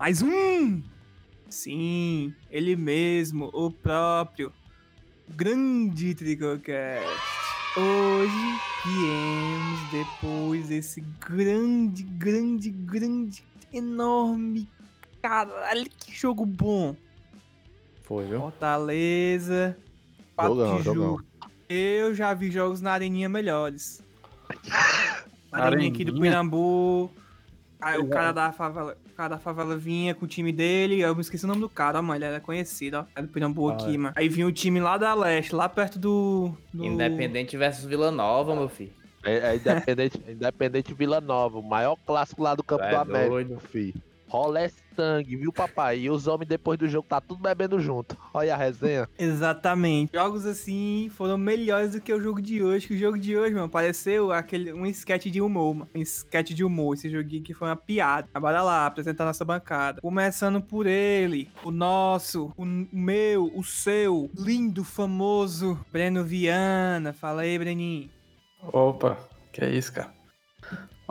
Mais um! Sim, ele mesmo, o próprio grande Tricocast. Hoje viemos depois desse grande, grande, grande, enorme. Caralho, que jogo bom! Foi, viu? Fortaleza, jogão. Eu já vi jogos na areninha melhores. Areninha aqui do Areninha? Pirambu. Aí o cara da favela, cara da favela vinha com o time dele, eu me esqueci o nome do cara, ó, mano, ele era conhecido, ó. É do Pirambu Ah, aqui, é. mano. Aí vinha o time lá da leste, lá perto do. do... Independente versus Vila Nova, meu filho. É, é Independente, Independente Vila Nova, o maior clássico lá do Campo É do América, doido. meu filho. Rolé sangue, viu, papai? E os homens depois do jogo tá tudo bebendo junto. Olha a resenha. Exatamente. Jogos assim foram melhores do que o jogo de hoje. Que o jogo de hoje, mano, pareceu aquele, um sketch de humor, mano. Um sketch de humor. Esse joguinho que foi uma piada. Bora lá, apresentar nossa bancada. Começando por ele, o nosso, o meu, o seu, lindo, famoso Breno Viana. Fala aí, Breninho. Opa, que é isso, cara?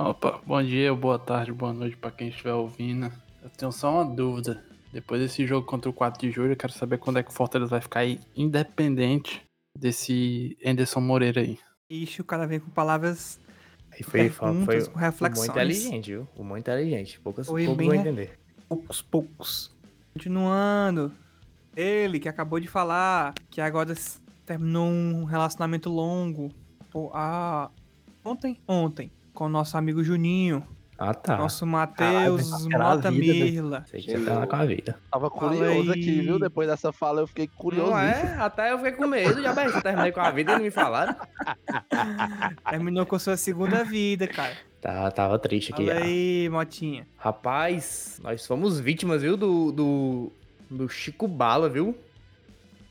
Opa, bom dia, boa tarde, boa noite pra quem estiver ouvindo. Eu tenho só uma dúvida. Depois desse jogo contra o 4 de julho, eu quero saber quando é que o Fortaleza vai ficar aí independente desse Anderson Moreira aí. Ixi, o cara vem com palavras Aí foi, foi, com reflexões. muito inteligente, viu? O muito inteligente. Poucas Foi poucos vão entender. poucos, poucos. Continuando. Ele que acabou de falar que agora terminou um relacionamento longo. Pô, ah, ontem? Ontem. Com o nosso amigo Juninho. Ah, tá. Nosso Matheus Caralho, era a Mota vida, né? Mirla. Sei que você tá lá com a vida. Tava curioso aqui, viu? Depois dessa fala eu fiquei curioso. Não é? Até eu fiquei com medo. Já bem, eu terminei com a vida e não me falaram. Terminou com sua segunda vida, cara. Tá, tava triste aqui. Fala ah. aí, Motinha. Rapaz, nós fomos vítimas, viu? Do, do, do Chico Bala, viu?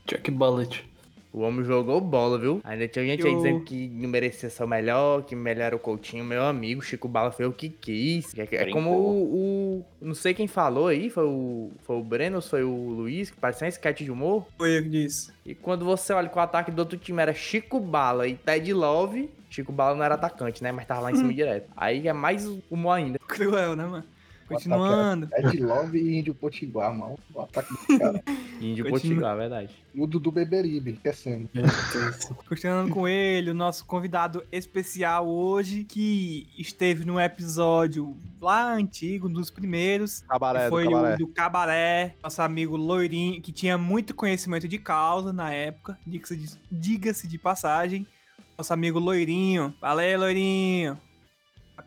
Jack Bullet. O homem jogou bola, viu? Ainda tinha gente aí Eu- dizendo que não merecia ser o melhor, que melhor era o Coutinho. Meu amigo, Chico Bala foi o que quis. É, é como o, o- Não sei quem falou aí, foi o, foi o Breno ou foi o Luiz, que parecia um sketch de humor. Foi eu que disse. E quando você olha que o ataque do outro time era Chico Bala e Ted Love, Chico Bala não era atacante, né? Mas tava lá em cima direto. Aí é mais humor ainda. Cruel, né, mano? Continuando. Ed Love e Índio Potiguar, mano. O ataque do cara. Índio Continua. Potiguar, verdade. E o Dudu Beberibe, esquecendo. Meu Deus. Continuando com ele, o nosso convidado especial hoje, que esteve no episódio lá antigo, um dos primeiros. Cabaré, que do foi cabaré. o do Cabaré, nosso amigo Loirinho, que tinha muito conhecimento de causa na época, diga-se de, diga-se de passagem. Nosso amigo Loirinho. Valeu, Loirinho.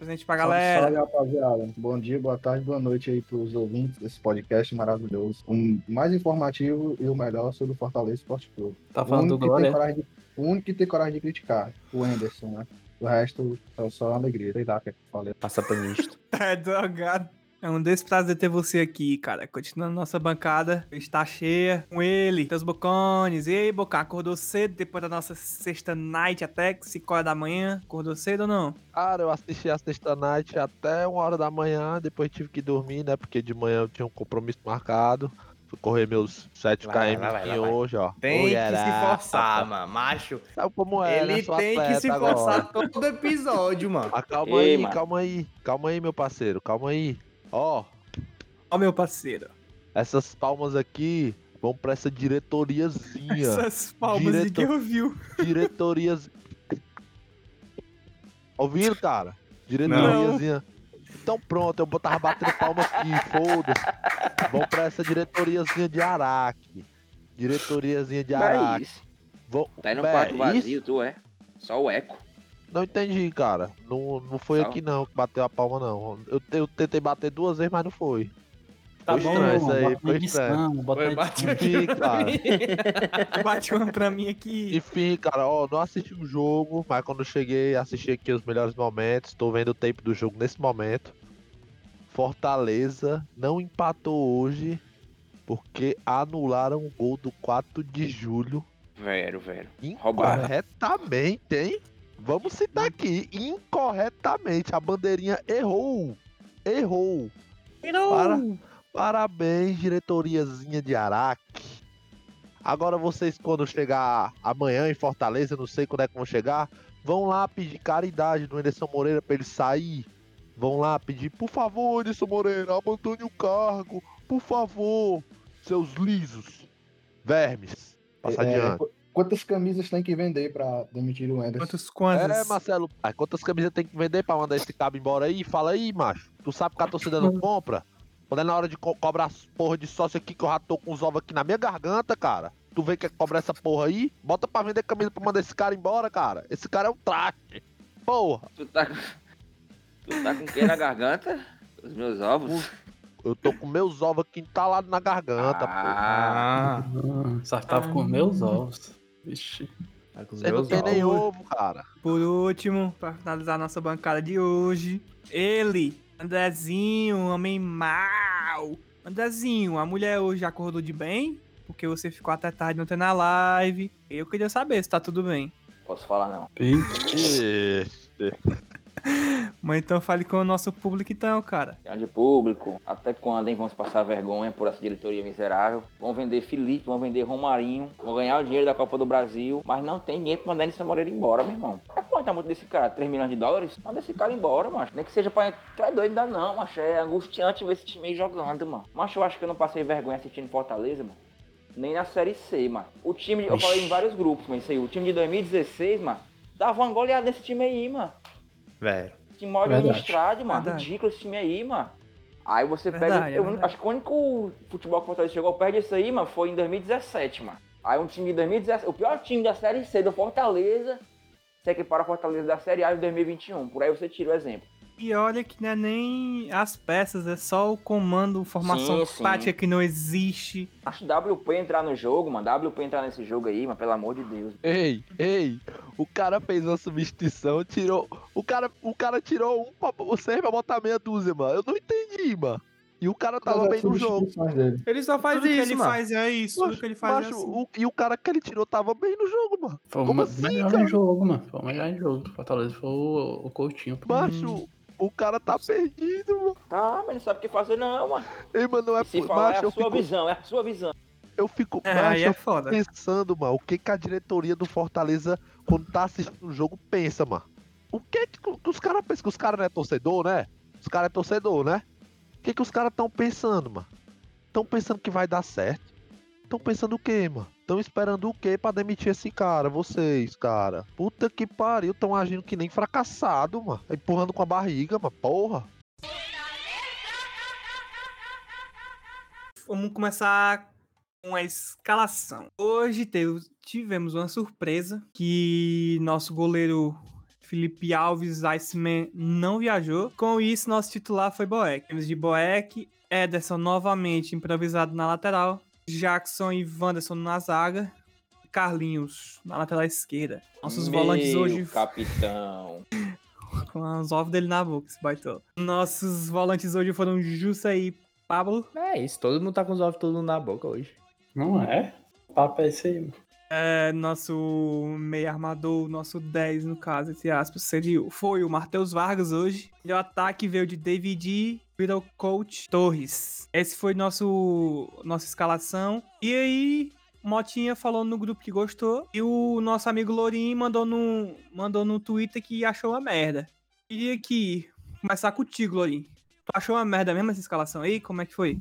Apresente pra galera. Salve, rapaziada. Bom dia, boa tarde, boa noite aí pros ouvintes desse podcast maravilhoso. O mais informativo e o melhor sobre o Fortaleza Esporte Clube. Tá O falando do Glória? de, o único que tem coragem de criticar, o Anderson, né? O resto é só alegria. Sei lá o que é que eu falei. Passa panisto. É drogado. É um desprazer ter você aqui, cara. Continuando nossa bancada, está cheia com ele, teus bocones. E aí, Bocão, acordou cedo depois da nossa sexta night até 5 horas da manhã? Acordou cedo ou não? Cara, eu assisti a sexta night até uma hora da manhã, depois tive que dormir, né? Porque de manhã eu tinha um compromisso marcado. Fui correr meus 7 Vai, km vai, vai, vai, vai. hoje, ó. Tem que se forçar, mano. Macho, Sabe como é, né? ele Sou tem que se agora. forçar todo episódio, mano. Mas calma Ei, aí, mano. calma aí. Calma aí, meu parceiro. Calma aí. Ó, Ó, meu parceiro. essas palmas aqui vão pra essa diretoriazinha. Essas palmas Diretor- que ouviu. Diretorias. Ouvindo, cara? Diretoriazinha. Então pronto, eu botava batendo palma aqui, foda-se. Vão pra essa diretoriazinha de Araque. Diretoriazinha de Não é Araque. isso. Vão... Tá aí no quarto isso? vazio, tu é? Só o eco. Não entendi, cara. Não, não foi Só? aqui não que bateu a palma, não. Eu, eu tentei bater duas vezes, mas não foi. Tá Foi bom, estranho isso aí, foi bota Foi, edição. Enfim, cara. Bate uma pra mim aqui. Enfim, cara, ó, não assisti o jogo, mas quando eu cheguei, assisti aqui os melhores momentos. Tô vendo o tempo do jogo nesse momento. Fortaleza não empatou hoje porque anularam o gol do 4 de julho Velho, velho. Roubado. incorretamente, hein? Vamos citar aqui, incorretamente. A bandeirinha errou. Errou. Para- Parabéns, diretoriazinha de Araque. Agora vocês, quando chegar amanhã em Fortaleza, não sei quando é que vão chegar, vão lá pedir caridade do Anderson Moreira pra ele sair. Vão lá pedir, por favor, Anderson Moreira, abandone o cargo, por favor, seus lisos, vermes. Passa É, adiante. Qu- Quantas camisas tem que vender pra demitir o Anderson? Quantos quantos? É, Marcelo, pai, quantas camisas tem que vender pra mandar esse cabo embora aí? Fala aí, macho. Tu sabe que a torcida não compra? Quando é na hora de co- cobrar as porra de sócio aqui, que eu já tô com os ovos aqui na minha garganta, cara. Tu vem que cobrar essa porra aí? Bota pra vender camisa pra mandar esse cara embora, cara. Esse cara é um traste. Porra, Tu tá com. Tu tá com o que na garganta? Os meus ovos? eu tô com meus ovos aqui entalados na garganta, porra. Ah, Ah, Ah, só tava com meus ovos. Vixe. tá com os Você não meus tem nem ovos. ovo, cara. Por último, pra finalizar nossa bancada de hoje, ele, Andrezinho, homem mau. Andrezinho, a mulher hoje acordou de bem? Porque você ficou até tarde não na live. Eu queria saber se tá tudo bem. posso falar não. Mas então fale com o nosso público então, cara. Grande público, até quando, hein? Vamos passar vergonha por essa diretoria miserável. Vão vender Felipe, vão vender Romarinho, vão ganhar o dinheiro da Copa do Brasil, mas não tem dinheiro pra mandar esse Moreira embora, meu irmão. É quanto tá muito desse cara? 3 milhões de dólares? Manda esse cara embora, macho. Nem que seja pra. Tu é doido ainda não, macho. É angustiante ver esse time aí jogando, mano. Macho, eu acho que eu não passei vergonha assistindo Fortaleza, mano. Nem na Série C, mano. O time, eu falei em vários grupos, mas isso aí. O time de 2016, mano, dava uma goleada nesse time aí, mano. Velho. Que mal administrado, mano. Verdade. Ridículo esse time aí, mano. Aí você Verdade, pega. é eu acho que o único futebol que o Fortaleza chegou perto disso aí, mano, foi em 2017, mano. Aí um time de 2017. O pior time da Série C do Fortaleza. Se equipara ao Fortaleza da Série A de 2021. Por aí você tira o exemplo. E olha que não é nem as peças, é só o comando, formação Sim, sim. tática que não existe. Acho WP entrar no jogo, mano. WP entrar nesse jogo aí, mano, pelo amor de Deus. Ei, ei, o cara fez uma substituição, tirou. O cara, o cara tirou um pra você pra botar meia dúzia, mano. Eu não entendi, mano. E o cara tava bem no jogo. Dele. Ele só faz tudo que isso, ele mano. faz é isso, tudo que ele faz Macho, é assim. o- e o cara que ele tirou tava bem no jogo, mano. Foi o Como me- assim, melhor cara? em jogo, mano. Foi o melhor em jogo do Fortaleza. Foi o, o Coutinho. Macho, o cara tá perdido, mano. Tá, mas não sabe o que fazer, não, mano. Ei, mano, não é E se por- falar, macho, é a sua fico, visão, é a sua visão. eu fico, É, macho, é foda. pensando, mano, o que que a diretoria do Fortaleza, quando tá assistindo o jogo, pensa, mano. O que que, que os caras pensam? Que os caras não é torcedor, né? Os caras é torcedor, né? O que que os caras tão pensando, mano? Tão pensando que vai dar certo? Tão pensando o quê, mano? Tão esperando o quê pra demitir esse cara? Vocês, cara. Puta que pariu, tão agindo que nem fracassado, mano. Empurrando com a barriga, mano. Porra. Vamos começar com a escalação. Hoje tivemos uma surpresa que nosso goleiro Felipe Alves Iceman não viajou. Com isso, nosso titular foi Boeck. Temos de Boeck, Ederson novamente improvisado na lateral, Jackson e Wanderson na zaga, Carlinhos na lateral esquerda. Nossos volantes Meu hoje capitão. com os ovos dele na boca, esse baitou. Nossos volantes hoje foram Jussa e Pablo. É isso, todo mundo tá com os ovos tudo na boca hoje. Não é? O papo é esse aí, mano. É, nosso meio armador, nosso 10 no caso, entre aspas, seria, foi o Matheus Vargas hoje. E o ataque veio de David virou coach Torres. Esse foi nosso nossa escalação. E aí, Motinha falou no grupo que gostou. E o nosso amigo Lourinho mandou no, mandou no Twitter que achou uma merda. Queria que começar contigo, Lourinho. Tu achou uma merda mesmo essa escalação aí? Como é que foi?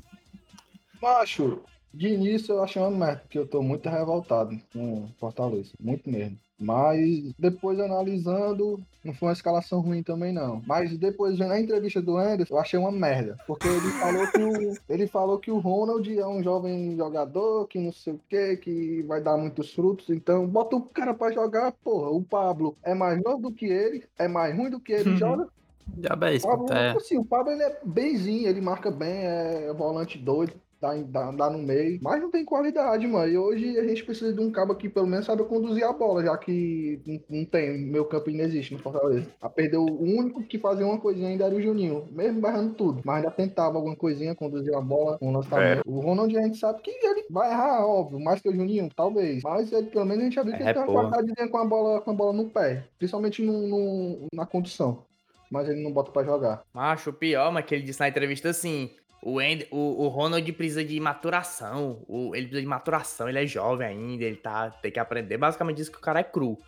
Macho, de início eu achei uma merda, porque eu tô muito revoltado com Fortaleza, muito mesmo. Mas depois analisando, não foi uma escalação ruim também não. Mas depois vendo a entrevista do Anderson, eu achei uma merda. Porque ele falou que o, ele falou que o Ronald é um jovem jogador, que não sei o que, que vai dar muitos frutos. Então, bota o cara pra jogar, porra. O Pablo é mais novo do que ele, é mais ruim do que ele, Uhum. joga. Diabo é isso, Pablo, é. assim, o Pablo ele é benzinho, ele marca bem, é volante doido, dá, dá, dá no meio, mas não tem qualidade, mano. E hoje a gente precisa de um cabo que pelo menos saiba conduzir a bola, já que não, não tem, meu campo ainda existe no Fortaleza. A perdeu o único que fazia uma coisinha ainda era o Juninho, mesmo barrando tudo, mas ainda tentava alguma coisinha, conduzir a bola com um lançamento. O Ronald a gente sabe que ele vai errar, óbvio, mais que o Juninho, talvez, mas ele, pelo menos a gente já viu que É, ele tem uma qualidade com a bola, com a bola no pé, principalmente no, no- na condição. Mas ele não bota pra jogar. Macho, o pior, mas que ele disse na entrevista assim. O, o, o Ronald precisa de maturação. O, ele precisa de maturação, ele é jovem ainda, ele tá, tem que aprender. Basicamente diz que o cara é cru.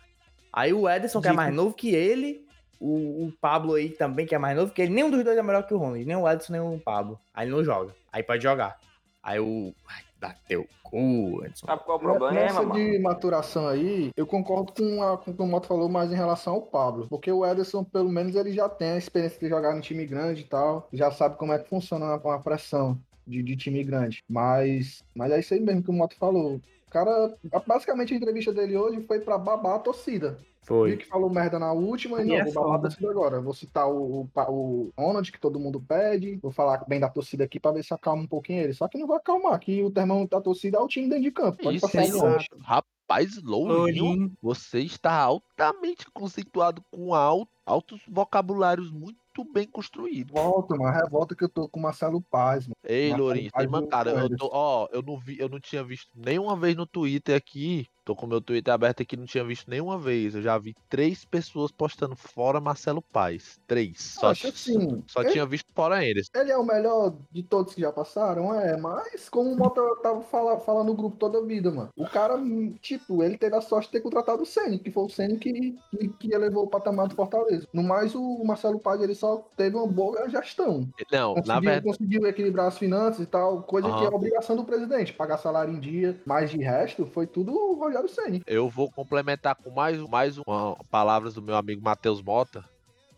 Aí o Ederson, que é mais novo que ele, o, o Pablo aí também, que é mais novo que ele, nenhum dos dois é melhor que o Ronald, nem o Ederson, nem o Pablo. Aí ele não joga. Aí pode jogar. Aí o. Ai, dá teu cu, Edson. Sabe qual é o Nessa problema, mano? de maturação aí, eu concordo com, a- com o que o Moto falou mais em relação ao Pablo. Porque o Ederson, pelo menos, ele já tem a experiência de jogar no time grande e tal. Já sabe como é que funciona uma, pressão de, de time grande. Mas, mas é isso aí mesmo que o Moto falou. O cara, basicamente a entrevista dele hoje foi pra babar a torcida. Foi. que falou merda na última e não, é vou babar a foda. torcida agora. Vou citar o, o, o Ronald, que todo mundo pede. Vou falar bem da torcida aqui pra ver se acalma um pouquinho ele. Só que não vai acalmar, que o termão da torcida é o time dentro de campo. Pode Isso passar não. longe. Rapaz, Lourinho, você está altamente conceituado com al- altos vocabulários muito bem construídos. Volta, mano. Revolta que eu tô com o Marcelo Paz, mano. Ei, Lourinho, tem mancada. Eu tô, ó, eu não vi, eu não tinha visto nenhuma vez no Twitter aqui. Tô com meu Twitter aberto aqui, não tinha visto nenhuma vez. Eu já vi três pessoas postando fora Marcelo Paz. Três. Só, Acho assim, só ele- tinha visto fora eles. Ele é o melhor de todos que já passaram, é, mas como o Mota tava fala- falando no grupo toda a vida, mano. O cara, tipo, ele teve a sorte de ter contratado o Ceni, que foi o Ceni que, que, que elevou o patamar do Fortaleza. No mais, o Marcelo Paz, ele só teve uma boa gestão. Não, na Conseguiu, verdade. conseguiu equilibrar as finanças e tal, coisa que Aham. é obrigação do presidente, pagar salário em dia, mas de resto, foi tudo o Ceni. Eu vou complementar com mais, mais uma palavras do meu amigo Matheus Mota.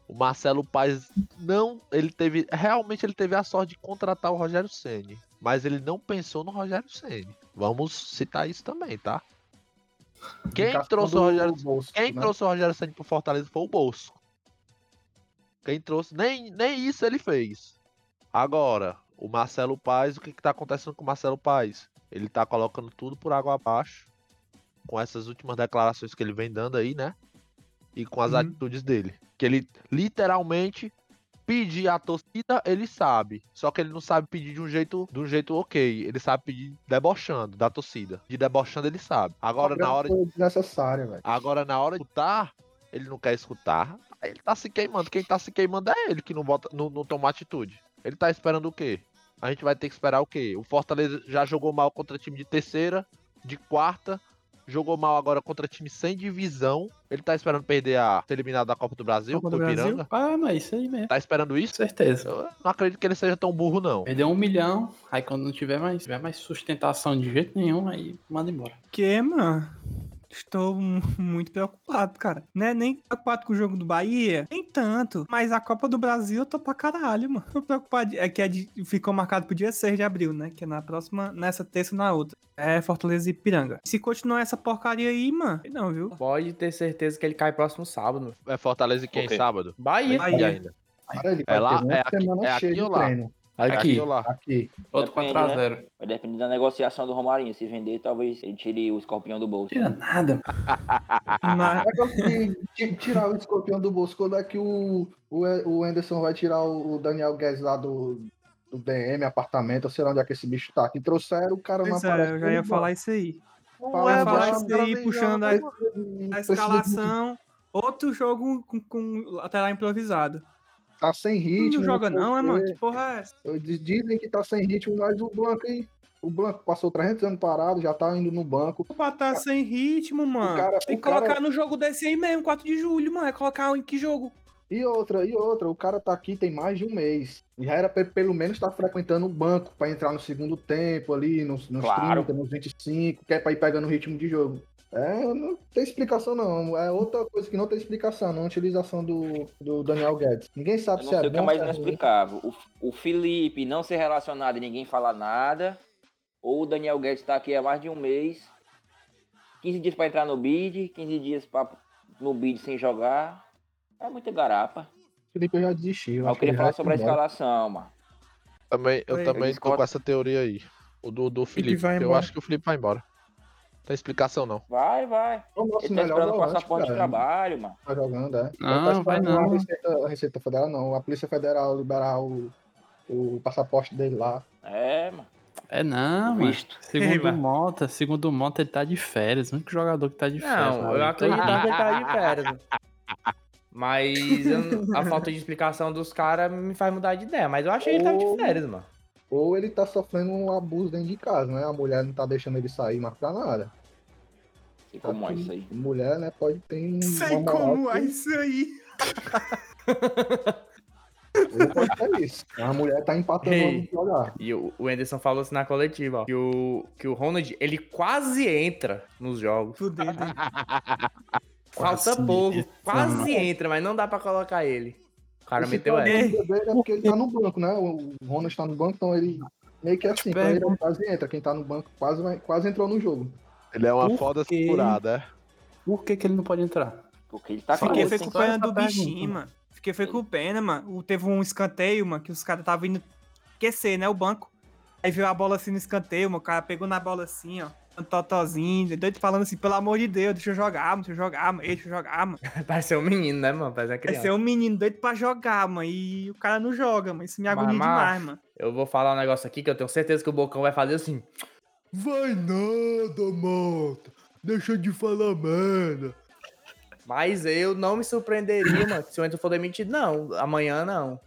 O Marcelo Paes não, ele teve, realmente ele teve a sorte de contratar o Rogério Ceni, mas ele não pensou no Rogério Ceni. Vamos citar isso também, tá? Quem trouxe o Rogério, Bosco, quem né? trouxe o Rogério Ceni pro Fortaleza foi o Bolso. Quem trouxe, nem, nem isso ele fez. Agora, o Marcelo Paes, o que que tá acontecendo com o Marcelo Paes? Ele tá colocando tudo por água abaixo com essas últimas declarações que ele vem dando aí, né? E com as Uhum. atitudes dele. Que ele literalmente pedir à torcida, ele sabe. Só que ele não sabe pedir de um jeito, de um jeito ok. Ele sabe pedir debochando da torcida. De debochando ele sabe. Agora na hora, velho. agora na hora de escutar, ele não quer escutar. Ele tá se queimando. Quem tá se queimando é ele que não bota, não, não toma atitude. Ele tá esperando o quê? A gente vai ter que esperar o quê? O Fortaleza já jogou mal contra time de terceira, de quarta, jogou mal agora contra time sem divisão. Ele tá esperando perder a ser eliminado da Copa do Brasil, Copa do do Brasil? Ah, mas isso aí mesmo. Tá esperando Com isso? certeza. Eu não acredito que ele seja tão burro, não. Perdeu um milhão, aí quando não tiver mais, tiver mais sustentação de jeito nenhum, aí manda embora. Que, mano? Estou mu- muito preocupado, cara. Né? Nem preocupado com o jogo do Bahia, nem tanto. Mas a Copa do Brasil eu tô pra caralho, mano. Tô preocupado. É que é de- ficou marcado pro dia 6 de abril, né? Que é na próxima, nessa terça e na outra. É Fortaleza e Piranga. Se continuar essa porcaria aí, mano, não, viu? Pode ter certeza que ele cai próximo sábado. É Fortaleza e quem Ok. sábado? Bahia. Bahia. E ainda. Cara, ele É lá- é aqui- semana é aqui ou lá? treino. É Aqui, aqui ou lá? Aqui. outro Depende, 4x0. Vai depender da negociação do Romarinho. Se vender, talvez ele tire o escorpião do bolso. Tira nada. De ti- tirar o escorpião do bolso, quando é que o, o, o Anderson vai tirar o, o Daniel Guedes lá do, do DM, apartamento, sei lá onde é que esse bicho tá. Que trouxeram o cara pois não é, aparece. eu já ia falar isso aí. Fala, é, falar isso aí, puxando a, a Precisa- escalação. Outro jogo com, com lateral improvisado. Tá sem ritmo. não joga não, é, mano? Que porra é essa? Diz- Dizem que tá sem ritmo, mas o Blanco aí. O Blanco passou 300 anos parado, já tá indo no banco. Pra tá sem ritmo, mano. cara- Tem que colocar cara- no jogo desse aí mesmo, 4 de julho, mano. É colocar em que jogo? E outra, e outra, o cara tá aqui tem mais de um mês. E já era pra pelo menos estar frequentando o banco pra entrar no segundo tempo ali, nos, nos Claro. 30, nos 25, que é pra ir pegando o ritmo de jogo. É, não tem explicação não. É outra coisa que não tem explicação, não. A utilização do, do Daniel Guedes. Ninguém sabe Eu não se é sei o que é bom, mais é inexplicável. O, o Felipe não ser relacionado e ninguém falar nada. Ou o Daniel Guedes tá aqui há mais de um mês. 15 dias pra entrar no bid, 15 dias pra, no bid sem jogar. É muita garapa. Felipe eu já desisti. Eu que queria ele falar sobre a escalação, mano. Também, eu Oi. também tô com essa teoria aí. O do, do Felipe. vai Eu embora. acho que o Felipe vai embora. Não tem explicação não. Vai, vai. O nosso Ele tá melhor esperando o volante, passaporte de cara. trabalho, mano. Tá jogando, é. Não, tá vai não. A Receita, a Receita Federal não. A Polícia Federal liberar o, o passaporte dele lá. É, mano. É não. Visto. Segundo o Mota, segundo o Mota, ele tá de férias. O único jogador que tá de férias. Não, eu liga. acreditava que ele tava de férias. Mas eu- a falta de explicação dos caras me faz mudar de ideia. Mas eu achei que ele tava de férias, mano. Ou ele tá sofrendo um abuso dentro de casa, né? A mulher não tá deixando ele sair mais pra nada. Sei como é isso aí. Mulher, né, pode ter um. Sei como que- é isso aí. Ou pode ser isso. A mulher tá empatando de jogar. E o o Anderson falou assim na coletiva, ó, que o, que o Ronald, ele quase entra nos jogos. Fudendo. Falta Quase pouco, quase mano. entra, mas não dá pra colocar ele. O cara Esse meteu essa. dele é porque ele tá no banco, né? O Ronald tá no banco, então ele meio que assim, pra ele ele quase entra. Quem tá no banco quase, vai, quase entrou no jogo. Ele é uma Por foda quê? segurada, é? Por que, que ele não pode entrar? Porque ele tá Fiquei foi com pena do bichinho, mano. Fiquei foi com pena, mano. O- Teve um escanteio, mano, que os caras estavam indo aquecer, né, o banco. Aí veio a bola assim no escanteio, mano. O cara pegou na bola assim, ó. Totozinho, doido falando assim, pelo amor de Deus, deixa eu jogar, mano, deixa eu jogar, mano, deixa eu jogar, mano. Parece ser um menino, né, mano? Parece uma criança. ser um menino doido pra jogar, mano, e o cara não joga, mano. Isso me agonia Mas, demais, mano. Eu vou falar um negócio aqui que eu tenho certeza que o Bocão vai fazer assim. Vai nada, Mota. Deixa de falar merda. Mas eu não me surpreenderia, mano, se o Anderson for demitido. Não, amanhã não.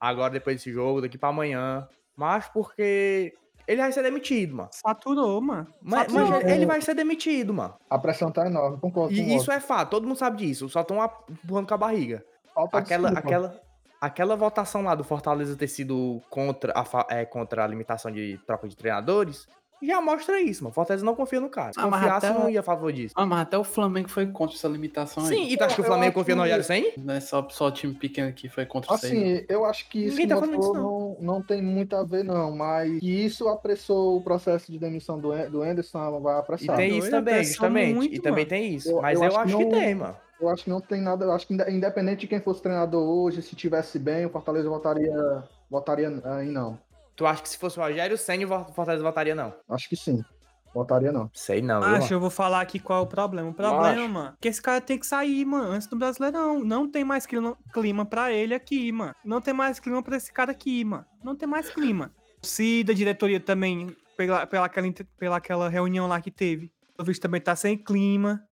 Agora, depois desse jogo, daqui pra amanhã. Mas porque ele vai ser demitido, mano. Saturou, mano. Mas, Saturou. mas ele vai ser demitido, mano. A pressão tá enorme, concordo E isso é fato, todo mundo sabe disso. Só estão empurrando com a barriga. Falta Aquela, desculpa. aquela, aquela votação lá do Fortaleza ter sido contra a, é, contra a limitação de troca de treinadores já mostra isso, mano. Fortaleza não confia no cara. Se Ah, confiasse, até- não ia a favor disso. Ah, mas até o Flamengo foi contra essa limitação aí. Sim, e tu acha que o Flamengo confia no que- Rogério Senni? Não é só, só o time pequeno que foi contra isso aí. Assim, eu acho que isso Ninguém tá falando mostrou disso, não, não tem muito a ver, não. Mas que isso apressou o processo de demissão do, do Anderson, vai E apressar. tem doido, isso também, justamente. muito, e também mano. tem isso. Eu- Mas eu eu, acho acho que que não- tem, mano. Eu acho que não tem nada. Eu acho que inde- independente de quem fosse treinador hoje, se tivesse bem, o Fortaleza votaria, votaria aí não. Tu acha que se fosse o Rogério Senni, o Fortaleza votaria não? Acho que sim. Votaria não. Sei não, viu, Acho, eu vou falar aqui qual é o problema. O problema, é que esse cara tem que sair, mano, antes do Brasileirão. Não tem mais clima, clima pra ele aqui, mano. Não tem mais clima pra esse cara aqui, mano. Não tem mais clima. Se da diretoria também, pela, pela, aquela, pela aquela reunião lá que teve, o visto também tá sem clima.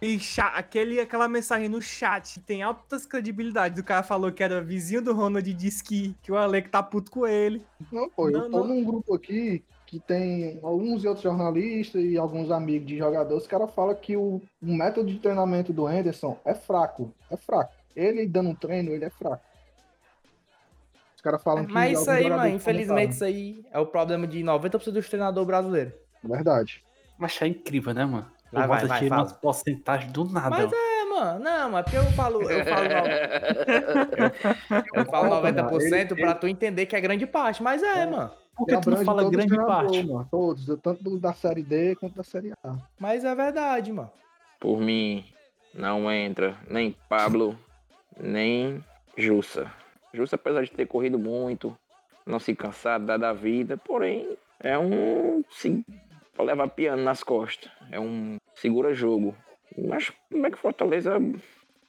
E aquele, aquela mensagem no chat tem altas credibilidades. O cara falou que era vizinho do Ronald e disse que, que o Alec tá puto com ele. Não, pô, Não, eu tô não. num grupo aqui que tem alguns outros jornalistas e alguns amigos de jogadores. Os caras falam que o, o método de treinamento do Anderson é fraco. É fraco. Ele dando um treino, ele é fraco. Os caras falam que. Mas isso aí, mano, infelizmente isso aí é o problema de 90% dos treinadores brasileiros. Verdade. Mas é incrível, né, mano? Vai, o vai, vai, tira umas porcentagens do nada. Mas é, mano, não, mas porque eu falo, eu falo, eu falo Concordo, mano. 90% Ele- pra tu entender que é grande parte, mas é, mano. Por que tu não fala grande parte? Mano, todos, tanto da série D quanto da série A. Mas é verdade, mano. Por mim, não entra nem Pablo, nem Jussa. Jussa, apesar de ter corrido muito, não se cansar da da vida, porém, é um. Se, pra levar piano nas costas. É um segura-jogo. Mas como é que Fortaleza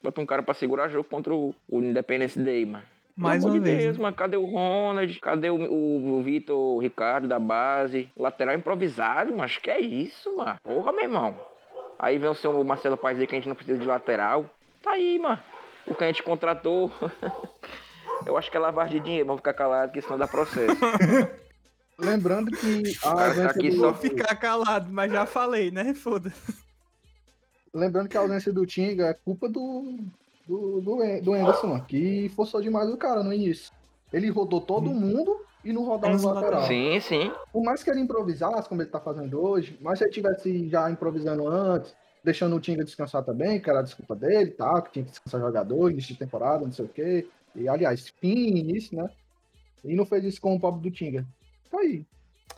bota um cara pra segurar jogo contra o, o Independence Day, mano? Mais uma de vez. Deus, né? mano, cadê o Ronald? Cadê o, o, o Vitor Ricardo da base? Lateral improvisado, mas que é isso, mano? Porra, meu irmão. Aí vem o seu Marcelo Paes dizer que a gente não precisa de lateral. Tá aí, mano. O que a gente contratou. Eu acho que é lavagem de dinheiro, vamos ficar calados, que senão dá processo. Lembrando que a Cara, ausência aqui do, só Vou ficar calado, mas já falei, né? Foda. Lembrando que a ausência do Tinga é culpa do, do, do, do Anderson, mano, que forçou demais o cara no início. Ele rodou todo mundo e não rodava Menos no o lateral. sim, sim. Por mais que ele improvisasse, como ele tá fazendo hoje, mas se ele tivesse já improvisando antes, deixando o Tinga descansar também, que era a desculpa dele, tá? Que tinha que descansar jogador, início de temporada, não sei o quê. E aliás, fim, início, né? E não fez isso com o pobre do Tinga. Tá aí.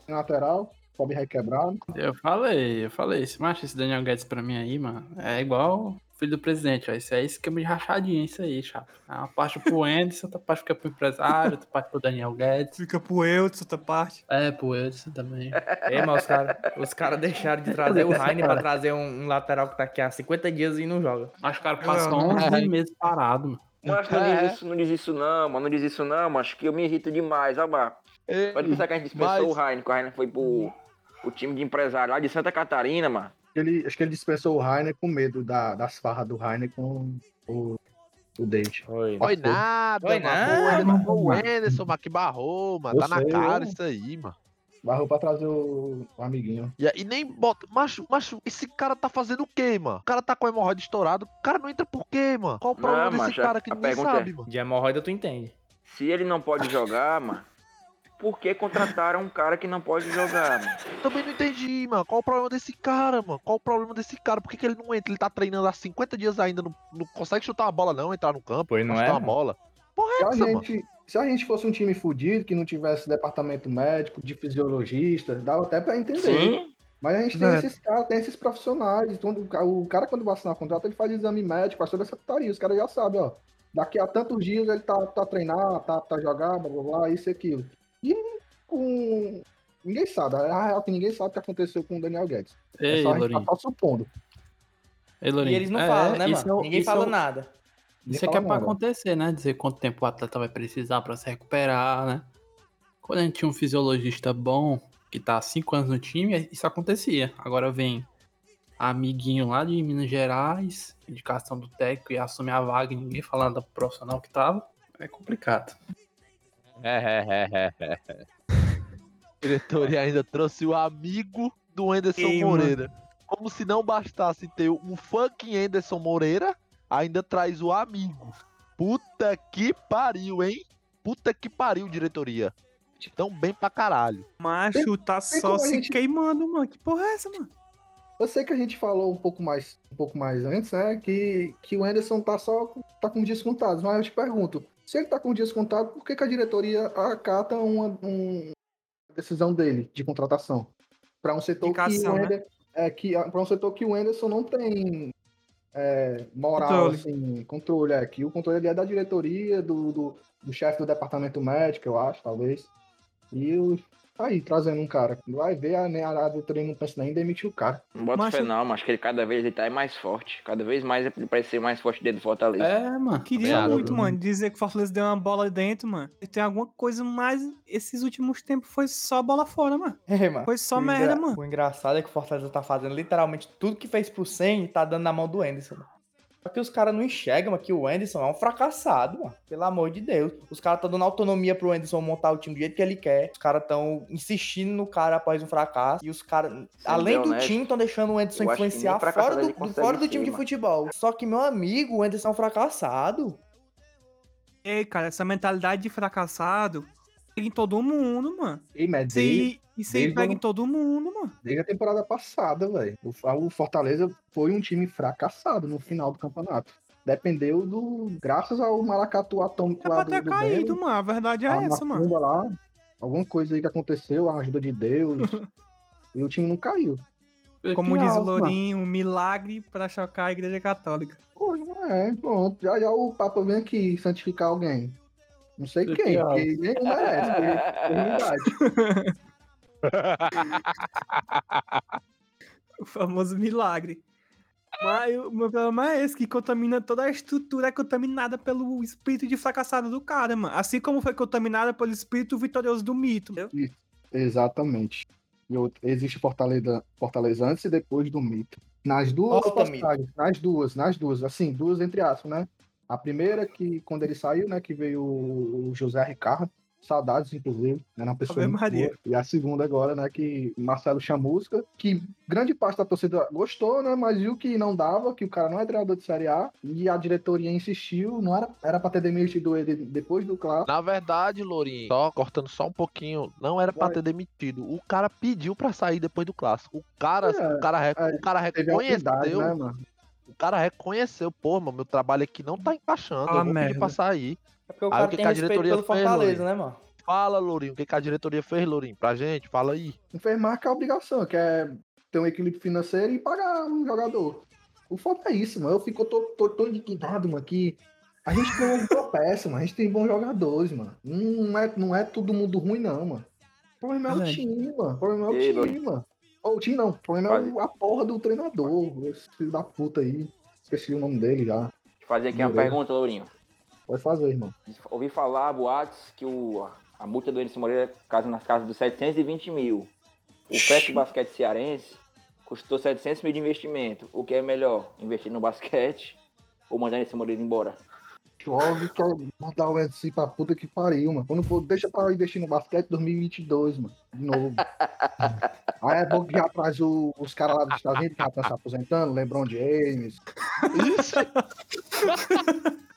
Tem lateral, pobre requebrado. Eu falei, eu falei. Esse macho, esse Daniel Guedes pra mim aí, mano, é igual filho do presidente, ó. Isso é esquema de rachadinha, isso aí, chato. É uma parte pro Anderson, outra parte fica pro empresário, outra parte pro Daniel Guedes. Fica pro Eutz, outra parte. É, pro Edson também. Ei, mas os caras os cara deixaram de trazer o Heine pra trazer um, um lateral que tá aqui há 50 dias e não joga. Mas o cara passou 11 meses parado, mano. Mas não É. diz isso, não diz isso não, mano. Não diz isso não, mas acho que eu me irrito demais, ó, Bar. Ei, Pode pensar que a gente dispensou mas- o Heine, que o Heine foi pro o time de empresário lá de Santa Catarina, mano. Ele, acho que ele dispensou o Rainer com medo da, das farras do Rainer com o, o Dente. Foi. Foi nada, Foi mano. nada, Foi o Anderson, mano, que barrou, mano. Eu Tá na cara isso aí, mano. Barrou pra trazer o, o amiguinho. E, e nem bota. Macho, macho, esse cara tá fazendo o quê, mano? O cara tá com a hemorroida estourada. O cara não entra por quê, mano? Qual o problema Não, desse macho, cara que ninguém pergunta sabe, é- mano? De hemorroida tu entende. Se ele não pode jogar, mano, por que contrataram um cara que não pode jogar, mano? Também não entendi, mano. Qual o problema desse cara, mano? Qual o problema desse cara? Por que, que ele não entra? Ele tá treinando há 50 dias ainda. Não, não consegue chutar uma bola, não, entrar no campo. Pois não chutar é, uma bola. Porra, é Se a, essa, mano? gente, se a gente fosse um time fudido, que não tivesse departamento médico, de fisiologista, dava até pra entender. Sim, Mas a gente tem É. esses caras, tem esses profissionais. Então, o ca- o cara, quando vai assinar contrato, ele faz exame médico, faz toda essa putaria. Os caras já sabem, ó. Daqui a tantos dias ele tá, tá a treinar, tá, tá a jogar, blá blá blá, isso e aquilo. E com. Ninguém sabe. A real é que ninguém sabe o que aconteceu com o Daniel Guedes. É Ei, só a gente tá só supondo. Ei, Lourinho. E eles não É, falam, né, mano? é Ninguém isso é fala o- nada. Isso é que é pra nada. acontecer, né? Dizer quanto tempo o atleta vai precisar pra se recuperar, né? Quando a gente tinha um fisiologista bom, que tá há 5 anos no time, isso acontecia. Agora vem amiguinho lá de Minas Gerais, indicação do técnico e assume a vaga e ninguém falando do profissional que tava. É complicado. Diretoria ainda trouxe o amigo do Anderson Ei, Moreira. Como se não bastasse ter um fucking Anderson Moreira, ainda traz o amigo. Puta que pariu, hein? Puta que pariu, diretoria. Tão bem pra caralho. Macho, tá tem só a se gente- queimando, mano. Que porra é essa, mano? Eu sei que a gente falou um pouco mais, um pouco mais antes, né? Que, que o Anderson tá só tá com dias contados. Mas eu te pergunto, se ele tá com dias contados, por que, que a diretoria acata uma, um- decisão dele de contratação? Para um setor que Indicação, o né? Ander- é que para um setor que o Anderson não tem é, moral, Controle. assim, controle, é que o controle é da diretoria, do, do, do chefe do departamento médico, eu acho, talvez. E o, aí, trazendo um cara. Vai ver, a, né, a diretoria não pensa nem em demitir o cara. não bota Macho- fé não, mas que ele cada vez ele tá mais forte. Cada vez mais ele parece ser mais forte dentro do Fortaleza. É, mano. Queria Obrigado, muito, mano, dizer que o Fortaleza deu uma bola dentro, mano. E tem alguma coisa mais. Esses últimos tempos foi só bola fora, mano. É, mano. Foi só O merda, engra- mano. O engraçado é que o Fortaleza tá fazendo literalmente tudo que fez pro 100 e tá dando na mão do Anderson. mano. Só que os caras não enxergam que o Anderson é um fracassado, mano. Pelo amor de Deus. Os caras estão dando autonomia pro Anderson montar o time do jeito que ele quer. Os caras estão insistindo no cara após um fracasso. E os caras, além do honesto, time, estão deixando o Anderson influenciar fora do, fora do ser, time de mano. futebol. Só que, meu amigo, o Anderson é um fracassado. Ei, cara, essa mentalidade de fracassado em todo mundo, mano. Ei, mas aí desde pega em todo mundo, mano. Desde a temporada passada, velho. O, Fortaleza foi um time fracassado no final do campeonato. Dependeu do. Graças ao maracatu atômico É lá pra do, ter do caído, mano. A verdade é a essa, mano. lá. Alguma coisa aí que aconteceu, a ajuda de Deus. e o time não caiu. Como diz o. Lourinho, um milagre pra chocar a igreja católica. Pô, é, pronto. Já já o Papa vem aqui santificar alguém. Não sei Que quem, porque nenhum merece. por- por humildade. O famoso milagre. Mas o meu problema é esse, que contamina toda a estrutura, é contaminada pelo espírito de fracassado do cara, mano. Assim como foi contaminada pelo espírito vitorioso do mito, entendeu? Exatamente. E outro- existe Fortaleza, Fortaleza antes e depois do mito. Nas duas passagens, nas duas, nas duas, assim, duas entre aspas, né? A primeira que quando ele saiu, né, que veio o José Ricardo, saudades inclusive, era uma pessoa Maria. boa. E a segunda agora, né, que Marcelo Chamusca, que grande parte da torcida gostou, né, mas viu que não dava, que o cara não é treinador de Série A, e a diretoria insistiu, não era era para ter demitido ele depois do clássico. Na verdade, Lourinho, só cortando só um pouquinho, não era pra Vai. ter demitido. O cara pediu pra sair depois do clássico. O cara, É, o cara, é, o cara reconheceu, né, o cara reconheceu, pô, mano, meu trabalho aqui não tá encaixando, Fala eu vou pedir merda. pra sair. É porque o Aí cara o que tem que a respeito diretoria pelo fez, Fortaleza, Lourinho? né, mano? Fala, Lourinho, o que, que a diretoria fez, Lourinho? Pra gente, fala aí. Não fez mais que a obrigação, que é ter um equilíbrio financeiro e pagar um jogador. O foda é isso, mano. Eu fico tô, tô, tô indignado, mano, que a gente tem uma boa peça, mano. A gente tem bons jogadores, mano. Não é, não é todo mundo ruim, não, mano. O problema é o time, mano. O problema é o Ei, time, mano. Ou o time não. O problema é o- a porra do treinador. Esse filho da puta aí. Esqueci o nome dele já. Deixa eu fazer aqui uma Beleza. pergunta, Lourinho. Pode fazer, irmão. Ouvi falar, boatos, que o, a multa do Anderson Moreira casa nas casas dos 720 mil. O Fest Basquete Cearense custou 700 mil de investimento. O que é melhor, investir no basquete ou mandar Anderson Moreira embora? Chove que eu mandar o NC pra puta que pariu, mano. Quando for, deixa pra investir no basquete 2022, mano. De novo. Aí é bom que já traz o- os caras lá dos Estados Unidos que já estão se aposentando, LeBron James. Isso.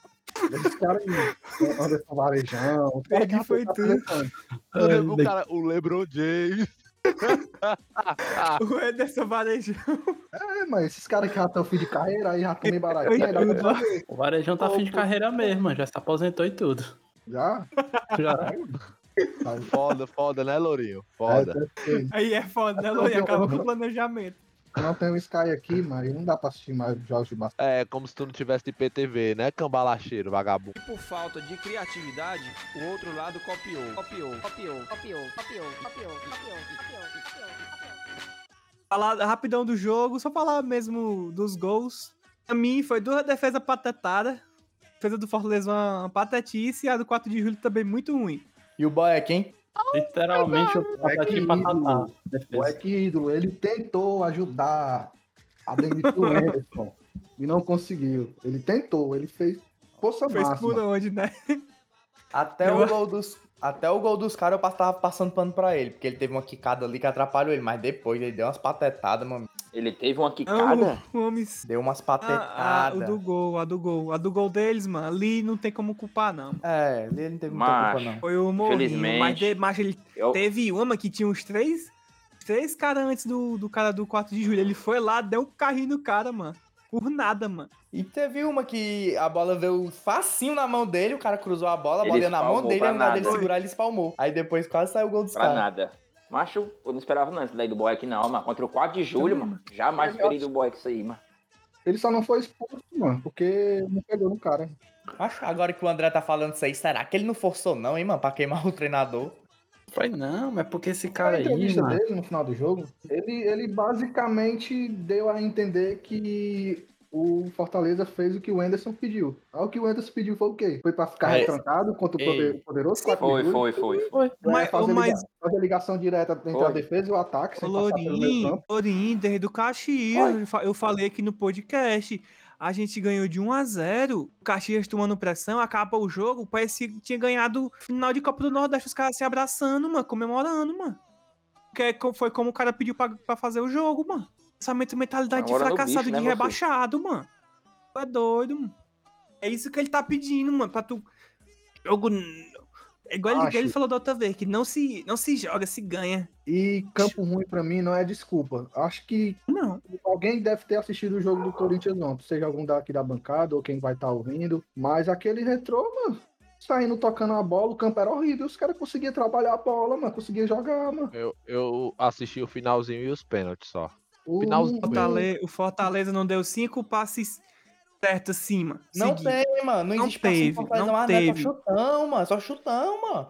Esses caras aí, Anderson Varejão. que Perdi já foi se tudo. o, cara, o LeBron James. O Ederson Varejão. É, mas esses caras que já estão fim de carreira, aí já estão meio fazer. O Varejão tá fim de carreira mesmo, já se aposentou e tudo. Já? Já. Foda, foda, né, Lourinho? é, Foda. ser. Aí é foda, né, Luiz? Acaba com o planejamento. Não tenho Sky aqui, mas não dá pra assistir mais jogos de basquete. É como se tu não tivesse de PTV, né, cambalacheiro, vagabundo. Por falta de criatividade, o outro lado copiou. Copiou, copiou, copiou, copiou, copiou, copiou, copiou, copiou. Falar rapidão do jogo, só falar mesmo dos gols. Pra mim, foi duas defesas patetadas. A defesa do Fortaleza uma, uma patetice e a do 4 de julho também muito ruim. E o boy é quem? Literalmente o É patati que patatá. Eck ídolo, ele tentou ajudar a demitir o Anderson e não conseguiu. Ele tentou, ele fez força Fez por máxima. onde, né? Até Eu- o gol dos. Até o gol dos caras eu tava passando pano pra ele, porque ele teve uma quicada ali que atrapalhou ele, mas depois ele deu umas patetadas, mano. Ele teve uma quicada? O homem. Deu umas Ah, ah, patetadas. o do gol, a do gol. A do gol deles, mano, ali não tem como culpar, não. É, ele não teve muita Macho. culpa, não. Foi o Morrinho, mas, de, mas ele Eu, teve uma que tinha uns três, três caras antes do, do cara do 4 de julho. Ele foi lá, deu um carrinho no cara, mano. Por nada, mano. E teve uma que a bola veio facinho na mão dele, o cara cruzou a bola, a bola ia na mão dele, ao invés dele segurar, ele espalmou. Aí depois quase saiu o gol dos pra caras. nada. Macho, eu não esperava não isso daí do boy aqui não, mano. Contra o 4 de julho, mano. Jamais esperei do boy isso aí, mano. Ele só não foi expulso, mano, porque não pegou no cara. Acho agora que o André tá falando isso aí, será que ele não forçou não, hein, mano, pra queimar o treinador? Foi não, mas porque esse A cara aí, entrevista mano. dele no final do jogo, ele, ele basicamente deu a entender que o Fortaleza fez o que o Anderson pediu. Aí o que o Anderson pediu foi o quê? Foi pra ficar É. retrancado contra o poder- poderoso 4 de Foi, foi, foi. Foi. Não é Mas, fazer, mas liga- fazer ligação direta entre Foi. a defesa e o ataque, campo. Lourinho, desde o Caxias, eu fa- eu falei aqui no podcast, a gente ganhou de 1 a 0 o Caxias tomando pressão, acaba o jogo, parecia que tinha ganhado final de Copa do Nordeste, os caras se abraçando, mano, comemorando, mano. Que é foi como o cara pediu pra, pra fazer o jogo, mano. Essa ment- mentalidade de fracassado, bicho, né, de você? rebaixado, mano. Tu é doido, mano. É isso que ele tá pedindo, mano, pra tu... Jogo... É igual ele, Acho. ele falou da outra vez, que não se, não se joga, se ganha. E campo ruim pra mim não é desculpa. Acho que Não. alguém deve ter assistido o jogo do Corinthians ontem, seja algum daqui da bancada ou quem vai estar ouvindo. Mas aquele retrô, mano, saindo tocando a bola, o campo era horrível. Os caras conseguiam trabalhar a bola, mano, conseguiam jogar, mano. Eu, eu assisti o finalzinho e os pênaltis só. O, Finalzinho. Fortale- o Fortaleza não deu cinco passes certos mano. Não tem, mano, não Não existe teve, não mais nada, teve. só chutão, mano, só chutão, mano.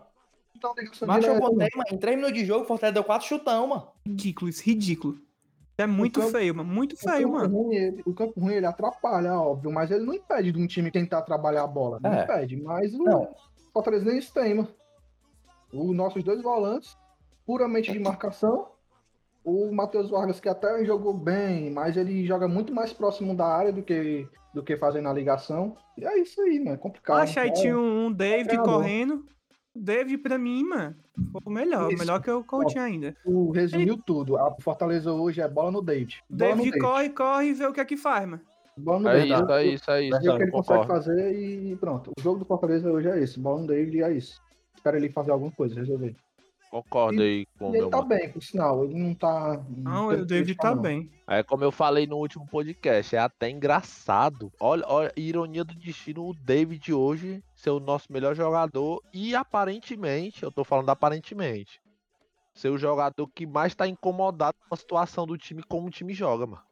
Então, Mas eu botei, mano, em 3 minutos de jogo, o Fortaleza deu 4 chutão, mano. Ridículo, isso, ridículo. É muito campo- feio, mano. Muito feio, mano. ruim, ele, o campo ruim ele atrapalha, óbvio, mas ele não impede de um time tentar trabalhar a bola. Não É. impede, mas o Não. Fortaleza nem isso tem, mano. Os nossos dois volantes, puramente de marcação. O Matheus Vargas, que até jogou bem, mas ele joga muito mais próximo da área do que, do que fazendo a ligação. E é isso aí, mano. É complicado. Acha aí É, tinha um, um David treinador. correndo. O David, pra mim, mano, foi o melhor. Isso. Melhor que o Coutinho ainda. Tu resumiu tudo. A Fortaleza hoje é bola no David. O Bola no David corre, corre e vê o que é que faz, mano. Bola no É David. isso, é isso, é isso. Ver o que ele consegue concordo. fazer e pronto. O jogo do Fortaleza hoje é esse. Bola no David e é isso. Espera ele fazer alguma coisa, resolver. Concordo aí com ele tá mano. bem, por sinal. Ele não tá. Não, tem o David crítica, tá não. bem. É como eu falei no último podcast, é até engraçado. Olha, olha a ironia do destino, o David hoje ser o nosso melhor jogador e aparentemente, eu tô falando aparentemente, ser o jogador que mais tá incomodado com a situação do time como o time joga, mano.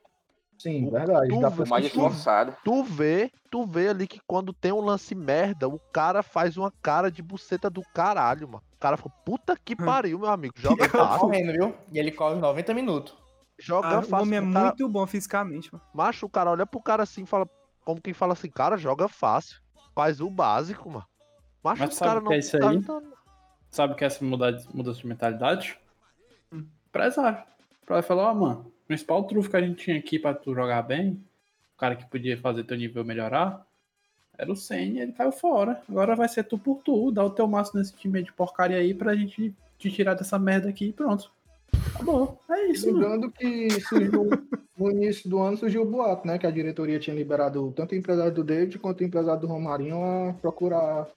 Sim, verdade. Tu Dá vê- pra O mais esforçado. Tu vê, tu vê ali que quando tem um lance merda, o cara faz uma cara de buceta do caralho, mano. O cara fica, puta que Hum. pariu, meu amigo. Joga fácil. Correndo, viu? E ele corre 90 minutos. Joga Ah, o fácil. homem é o cara, muito bom fisicamente, mano. Macho, o cara olha pro cara assim e fala. Como quem fala assim, cara, joga fácil. Faz o básico, mano. Macho, Mas sabe cara o não. que é isso cara aí? não- Sabe o que é essa muda- mudança de mentalidade? Hum. Empresário. O empresário falou, ó, mano, o principal trunfo que a gente tinha aqui pra tu jogar bem, o cara que podia fazer teu nível melhorar, era o Senna, ele caiu fora. Agora vai ser tu por tu, dá o teu máximo nesse time de porcaria aí pra gente te tirar dessa merda aqui e pronto. Acabou. É isso, mano. Lembrando que surgiu, no início do ano surgiu o boato, né? Que a diretoria tinha liberado tanto o empresário do David quanto o empresário do Romarinho a procurar,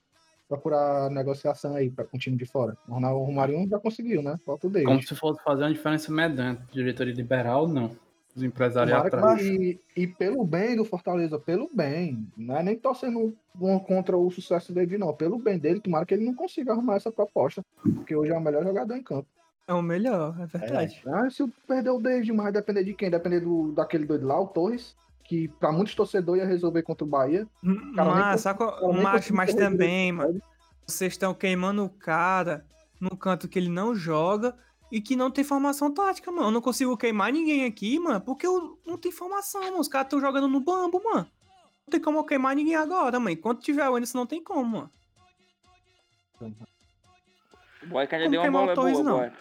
procurar negociação aí pra, com o time de fora. O Ronaldo- Romarinho já conseguiu, né? Falta o Como David. se fosse fazer uma diferença medonha. Diretoria liberal, não. Os empresários atrás. e, e pelo bem do Fortaleza, pelo bem, não é nem torcendo um contra o sucesso David, não. Pelo bem dele, tomara que ele não consiga arrumar essa proposta, porque hoje é o melhor jogador em campo. É o melhor, é verdade. Ah, se eu perder o David, mas depender de quem? Depender do, daquele doido lá, o Torres, que pra muitos torcedores ia resolver contra o Bahia. Cara, Mas, saca, cara, mas, consigo mas correr também, mano, vocês estão queimando o cara no canto que ele não joga e que não tem formação tática, mano. Eu não consigo queimar ninguém aqui, mano, porque eu não tenho formação, mano. Os caras estão jogando no bambo, mano. Não tem como eu queimar ninguém agora, mano. Enquanto tiver o Anderson, não tem como, mano. O boy que ainda Como deu uma queimar o bola Torres, boa, não? boy.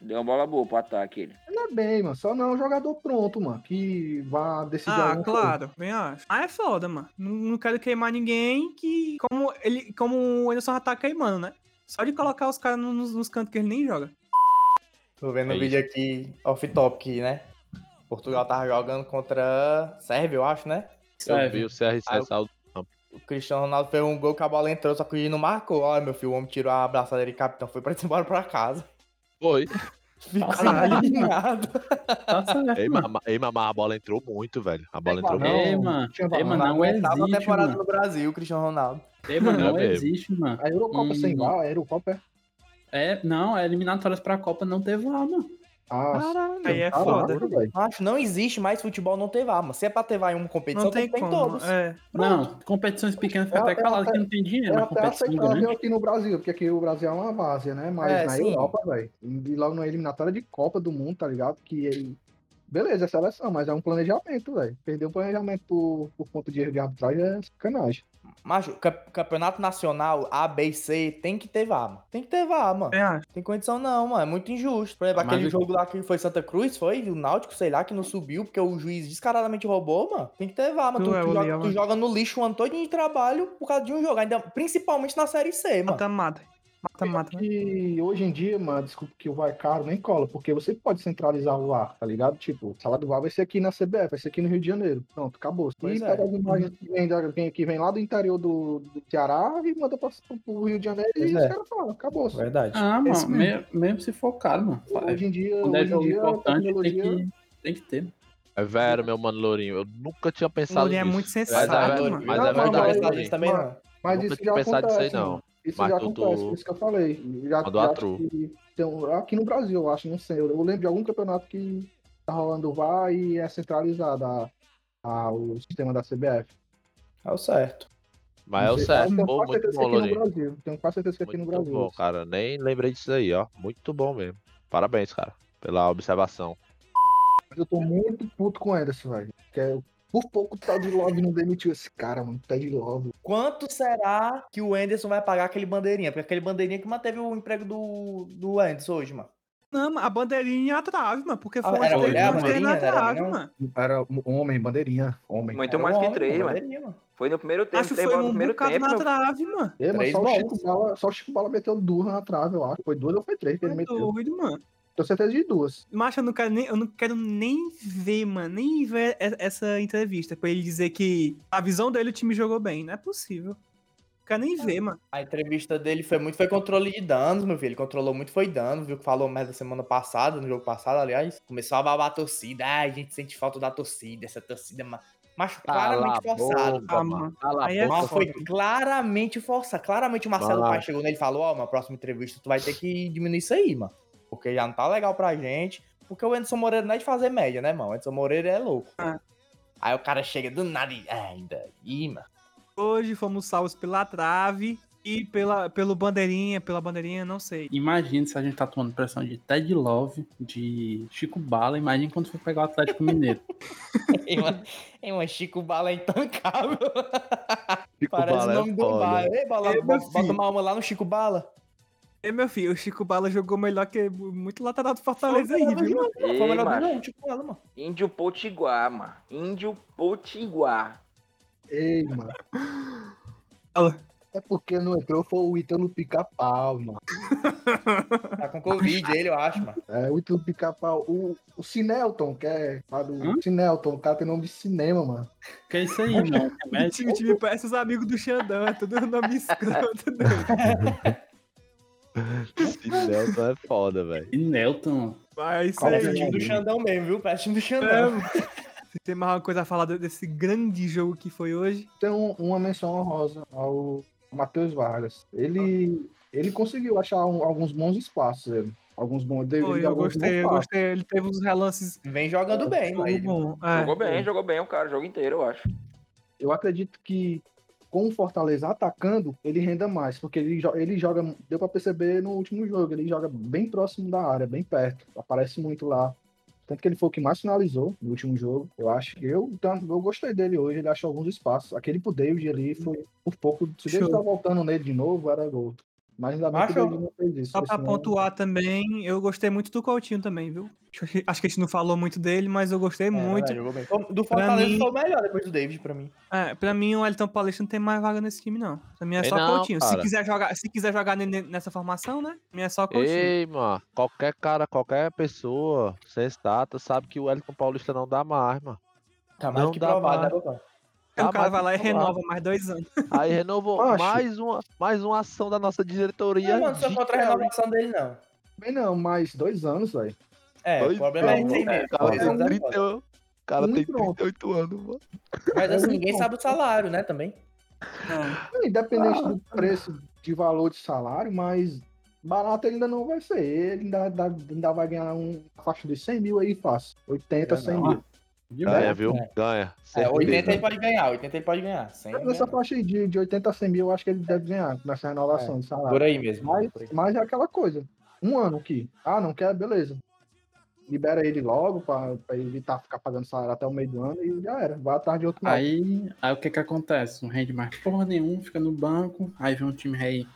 Deu uma bola boa pro ataque ele. Ele é bem, mano. Só não é um jogador pronto, mano. Que vá decidir Ah, coisa. claro, bem acho. Ah, é foda, mano. Não, não quero queimar ninguém que. Como, ele, como o Anderson já tá queimando, né? Só de colocar os caras nos, nos cantos que ele nem joga. Tô vendo É o vídeo aqui, off-topic, né? Portugal tava jogando contra Sérvia, eu acho, né? Eu Serve. vi o CR7 Aí eu- saiu O Cristiano Ronaldo fez um gol que a bola entrou, só que ele não marcou. Olha, meu filho, o homem tirou a abraçadeira de capitão, foi pra ir embora pra casa. Foi. Indignado. Certo, Ei, mano. mas, ei, mas a bola entrou muito, velho. A bola entrou muito. Ei, mano. Ei, mano, não Oitava existe, temporada mano. no Brasil, Cristiano Ronaldo. Ei, mano, não É mesmo. existe, mano. A Eurocopa Hum. sem VAR, a Eurocopa é. É, não, é eliminatórias pra Copa não teve VAR, mano. Ah, Caralho. Aí é foda. Acho, não existe mais futebol não ter VAR, mano. Se é pra ter VAR em uma competição, Não tem tem que ter em como. todos. É. Não, competições pequenas fica É- até é calado até- que não tem dinheiro, É mas até competição aceitável grande. aqui no Brasil, porque aqui o Brasil é uma várzea, né? Mas É, na sim. Europa, velho, e logo na eliminatória de Copa do Mundo, tá ligado? Que aí- beleza, é seleção, mas é um planejamento, velho. Perder um planejamento por, por conta de erro de arbitragem é sacanagem. Macho, campeonato nacional A, B e C tem que ter VAR, mano. Tem que ter VAR, mano. Acho. Tem condição não, mano. É muito injusto. Por exemplo, Mas aquele o- jogo lá que foi Santa Cruz, foi? O Náutico, sei lá, que não subiu porque o juiz descaradamente roubou, mano. Tem que ter VAR, mano. Tu, Tu é tu joga, tu mano. joga no lixo o ano todo de trabalho por causa de um jogo. Ainda, principalmente na Série C, mano. Mata-mata. Mata-mata. né? E hoje em dia, mano, desculpa que o VAR é caro, nem cola, porque você pode centralizar o VAR, tá ligado? Tipo, o salário do VAR vai ser aqui na CBF, vai ser aqui no Rio de Janeiro. Pronto, acabou. Pois e é. pega as imagens que vem, da- vem, que vem lá do interior do, do Ceará e manda pra, pro Rio de Janeiro Pois e é. os caras falam, acabou. Verdade. Ah, mano, mesmo, mesmo se for caro, mano. Hoje em dia, Quando é hoje em jogo dia a importante, tem tecnologia... que, tem que ter. É velho, meu mano Lourinho. Eu nunca tinha O pensado Lourinho é nisso. muito Mas sensato, é verdade, mano. mas é verdade, mas- também. Mas Nunca isso tinha já pensado acontece, nisso aí, não. Isso Mas já acontece, por isso que eu falei. Já, Mandou já tem um- aqui no Brasil, eu acho, não sei. Eu, eu lembro de algum campeonato que tá rolando o VAR e é centralizado a, a- o sistema da CBF. É o certo. Mas é o certo. eu tenho quase muito bom, que aqui no. Brasil. Tenho quase certeza que aqui no Muito Brasil. bom, cara. Nem lembrei disso aí, ó. Muito bom mesmo. Parabéns, cara, pela observação. Mas eu tô muito puto com o Anderson, velho. Por pouco o Ted Love não demitiu esse cara, mano. Ted Love. Quanto será que o Anderson vai pagar aquele bandeirinha? Porque aquele bandeirinha que manteve o emprego do, do Anderson hoje, mano. Não, a bandeirinha atrave, mano. Porque foi Ah, era mulher a bandeirinha era não? mano. Era um homem, bandeirinha. Homem. Muito Era mais que três, mano, mano. bandeirinha, mano. Foi no primeiro tempo, Acho que foi no um primeiro tempo. na trave, mano. É, mas só o. Chico Bala, só o Chico Bala meteu duas na trave, eu acho. Foi duas ou foi três que ele É meteu. doido, mano. Tenho certeza de duas. Macho, eu não quero nem, eu não quero nem ver, mano, nem ver essa entrevista pra ele dizer que a visão dele o time jogou bem. Não é possível. Não quero nem ver, mano. A entrevista dele foi muito, foi controle de danos, meu filho. Ele controlou muito, foi danos, viu? Que falou merda semana passada, no jogo passado, aliás. Começou a babar a torcida. Ai, a gente sente falta da torcida, essa torcida, ma- macho, claramente Cala a forçado. boca, mano. mano. Cala é boca. Mas foi claramente forçado. Claramente o Marcelo Mano. Pai chegou nele e falou: Ó, na próxima entrevista tu vai ter que diminuir isso aí, mano. Porque já não tá legal pra gente. Porque o Anderson Moreira não é de fazer média, né, mano? O Anderson Moreira é louco. Aí o cara chega do nada e. Ah, ainda. Ih, mano. Hoje fomos salvos pela trave e pela, pelo bandeirinha, pela bandeirinha, não sei. Imagina se a gente tá tomando pressão de Ted Love, de Chico Bala. Imagina quando for pegar o Atlético Mineiro. Ei, mano, ei, mano, Chico Bala é intancável. Chico Parece Bala o é nome do foda. bar. Ei, Bala, Ei, bota uma alma lá no Chico Bala. E meu filho, o Chico Bala jogou melhor que muito lateral do Fortaleza aí, viu? Foi Ei, o melhor do jogo, Chico Bala, mano. Índio Potiguar, mano. Índio Potiguar. Ei, mano. Fala. É porque não entrou foi o Ítalo Pica-Pau, mano. Tá com Covid ele, eu acho, mano. É, o Ítalo Pica-Pau. O, o Cinelton, que é do? Cinelton, o cara tem nome de cinema, mano. Que é isso aí, mano? O time, o time parece os amigos do Xandão, é tudo nome escroto. né? Esse Nelson é foda, velho. E Nelton. Mas isso Parece aí. time do Xandão mesmo, viu? Parece o time do É, Xandão. Se tem mais uma coisa a falar desse grande jogo que foi hoje. Tem um- uma menção honrosa ao Matheus Vargas. Ele, ele conseguiu achar um- alguns bons espaços, ele. Alguns bons. deu eu alguns gostei, bons eu gostei. Ele teve uns relances Vem jogando bem, mano. muito ele. bom. É. Jogou bem, jogou bem o cara, o jogo inteiro, eu acho. Eu acredito que com o Fortaleza atacando, ele renda mais, porque ele, ele joga, deu pra perceber no último jogo, ele joga bem próximo da área, bem perto, aparece muito lá. Tanto que ele foi o que mais finalizou no último jogo, eu acho. Eu, então, eu gostei dele hoje, ele achou alguns espaços. Aquele pro David ali foi por pouco. Se Show. tá voltando nele de novo, era gol. Mas ainda bem que não fez isso. Só pra senão- pontuar também, eu gostei muito do Coutinho também, viu? Acho que acho que a gente não falou muito dele, mas eu gostei É, muito. Do Fortaleza mim- foi o melhor depois do David pra mim. É, pra mim, o Elton Paulista não tem mais vaga nesse time, não. Pra mim é só não, Coutinho. Se quiser jogar, se quiser jogar ne- nessa formação, né? Pra mim é só Coutinho. Ei, mano, qualquer cara, qualquer pessoa sensata sabe que o Wellington Paulista não dá mais, mano. Tá mais Não que dá provado, né, Bocão? Aí o Tá cara vai lá e renova mais dois anos. Aí renovou mais uma, mais uma ação da nossa diretoria. Não, mano, não de contra a renovação dele, não. Bem não, mais dois anos, velho. É, Dois o problema é anos, esse mesmo. O cara Dois tem anos é 30, foda. o cara tem pronto. 38 anos, mano. Mas assim, É, ninguém sabe o salário, né, também. É. Independente Ah. do preço de valor de salário, mas barato ele ainda não vai ser. Ele ainda, ainda vai ganhar um faixa de 100 mil aí fácil. 80, 100 mil. Ganha, viu? É. Ganha. É, certeza. 80 ele pode ganhar, 80 ele pode ganhar. 100 Nessa né? faixa aí de, de 80 a 100 mil, eu acho que ele deve ganhar nessa renovação de salário. Por aí mesmo. Mas, aí. mas é aquela coisa. Um ano que, ah, não quer, beleza. Libera ele logo pra, pra evitar ficar pagando salário até o meio do ano e já era. Vai atrás de outro novo. Aí, aí o que que acontece? Não rende mais porra nenhum, fica no banco, aí vem um time aí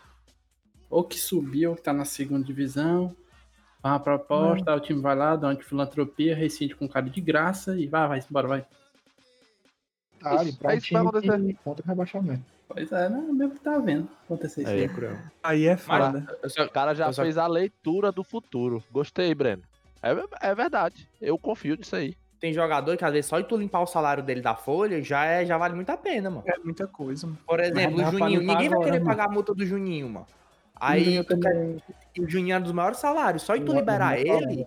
ou que subiu, ou que tá na segunda divisão, faz uma proposta, aí o time vai lá, dá uma de filantropia, rescinde com um cara de graça e vai, vai, embora, vai. Detalhe, Isso- pra é um que time acontecer. que contra o rebaixamento. Pois é, não, mesmo que tá vendo acontecer isso É. aí. cruel. Aí é foda. O cara já fez a leitura do futuro. Gostei, Breno. É, é verdade. Eu confio nisso aí. Tem jogador que às vezes só de tu limpar o salário dele da folha já, é, já vale muito a pena, mano. É muita coisa, mano. Por exemplo, o Juninho. Ninguém vai agora, querer mano. pagar a multa do Juninho, mano. Aí eu tu quer- o Juninho é um dos maiores salários. Só de tu Eu- liberar eu ele,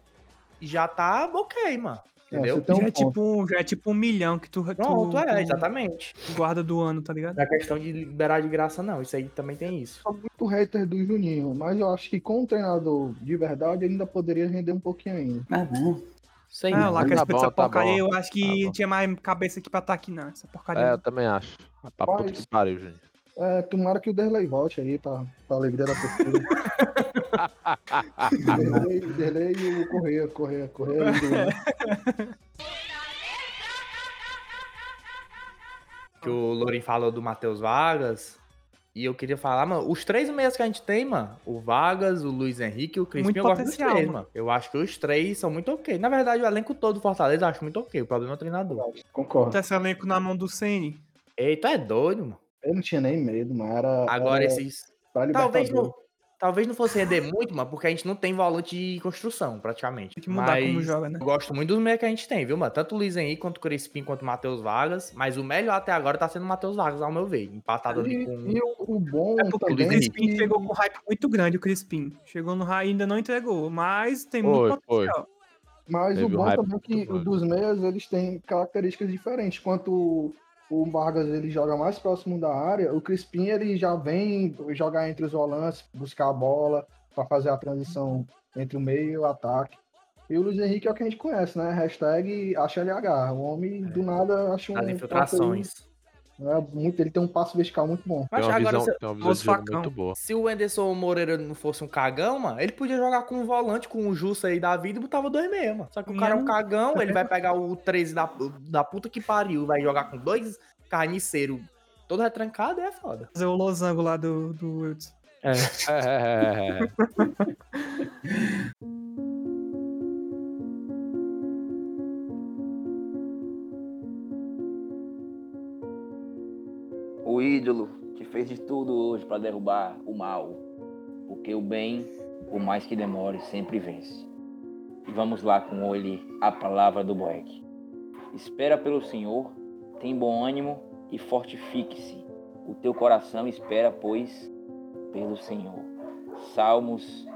já tá ok, mano. É, Entendeu? um já, é tipo um, já é tipo um milhão que tu, tu, Pronto, é, tu exatamente. guarda do ano, tá ligado? Não é questão de liberar de graça, não. Isso aí também tem isso. sou muito hater do Juninho, mas eu acho que com um treinador de verdade ele ainda poderia render um pouquinho ainda. Ah, não. Ah, não. lá que Tá essa bom, tá porcaria, bom. eu acho que Tá tinha mais cabeça aqui pra estar aqui, não. Essa porcaria. É, eu também acho. Pra puta que pariu, gente. É, tomara que o Derlei volte aí pra, pra alegria da torcida. Derlei, Derlei e o Correia, Correia, Correia. que o Lourinho falou do Matheus Vargas. E eu queria falar, mano, os três meias que a gente tem, mano, o Vargas, o Luiz Henrique e o Crispim, Muito eu gosto dos três, mano. mano. Eu acho que os três são muito ok. Na verdade, o elenco todo do Fortaleza eu acho muito ok. O problema é o treinador. Concordo. Bota esse elenco na mão do Ceni. Eita, é doido, mano. Eu não tinha nem medo, mas era. Agora era esses. Talvez não, talvez não fosse render muito, mano, porque a gente não tem volante de construção, praticamente. Tem que mudar Mas como joga, né? Eu gosto muito dos meios que a gente tem, viu, mano? Tanto o Luiz Henrique quanto o Crispim, quanto o Matheus Vargas. Mas o melhor até agora tá sendo o Matheus Vargas, ao meu ver. Empatado ali E, com. e o, o bom É porque o também. Crispim que- chegou com um hype muito grande, o Crispim. Chegou no hype e ainda não entregou, mas tem Foi, muito foi. potencial. Mas Teve o bom também é que dos meias eles têm características diferentes. Enquanto o, Vargas ele joga mais próximo da área, o Crispim ele já vem jogar entre os volantes, buscar a bola para fazer a transição entre o meio e o ataque. E o Luiz Henrique é o que a gente conhece, né? Hashtag acha LH. O homem do nada acha um. As infiltrações. Não é muito, ele tem um passo vertical muito bom. Tem Mas uma agora, visão, se, tem uma visão facão. muito boa. se o Anderson Moreira não fosse um cagão, mano, ele podia jogar com um volante, com o Jussa aí da vida e botava dois meia, mano. Só que o cara é um cagão, ele vai pegar o 13 da, da puta que pariu, vai jogar com dois carniceiros todo retrancado, é foda. Fazer o losango lá do, do Wilds. É, é, ídolo que fez de tudo hoje para derrubar o mal. Porque o bem, por mais que demore, sempre vence. E vamos lá com ele, a palavra do Boeck. Espera pelo Senhor, tem bom ânimo e fortifique-se. O teu coração espera, pois, pelo Senhor. Salmos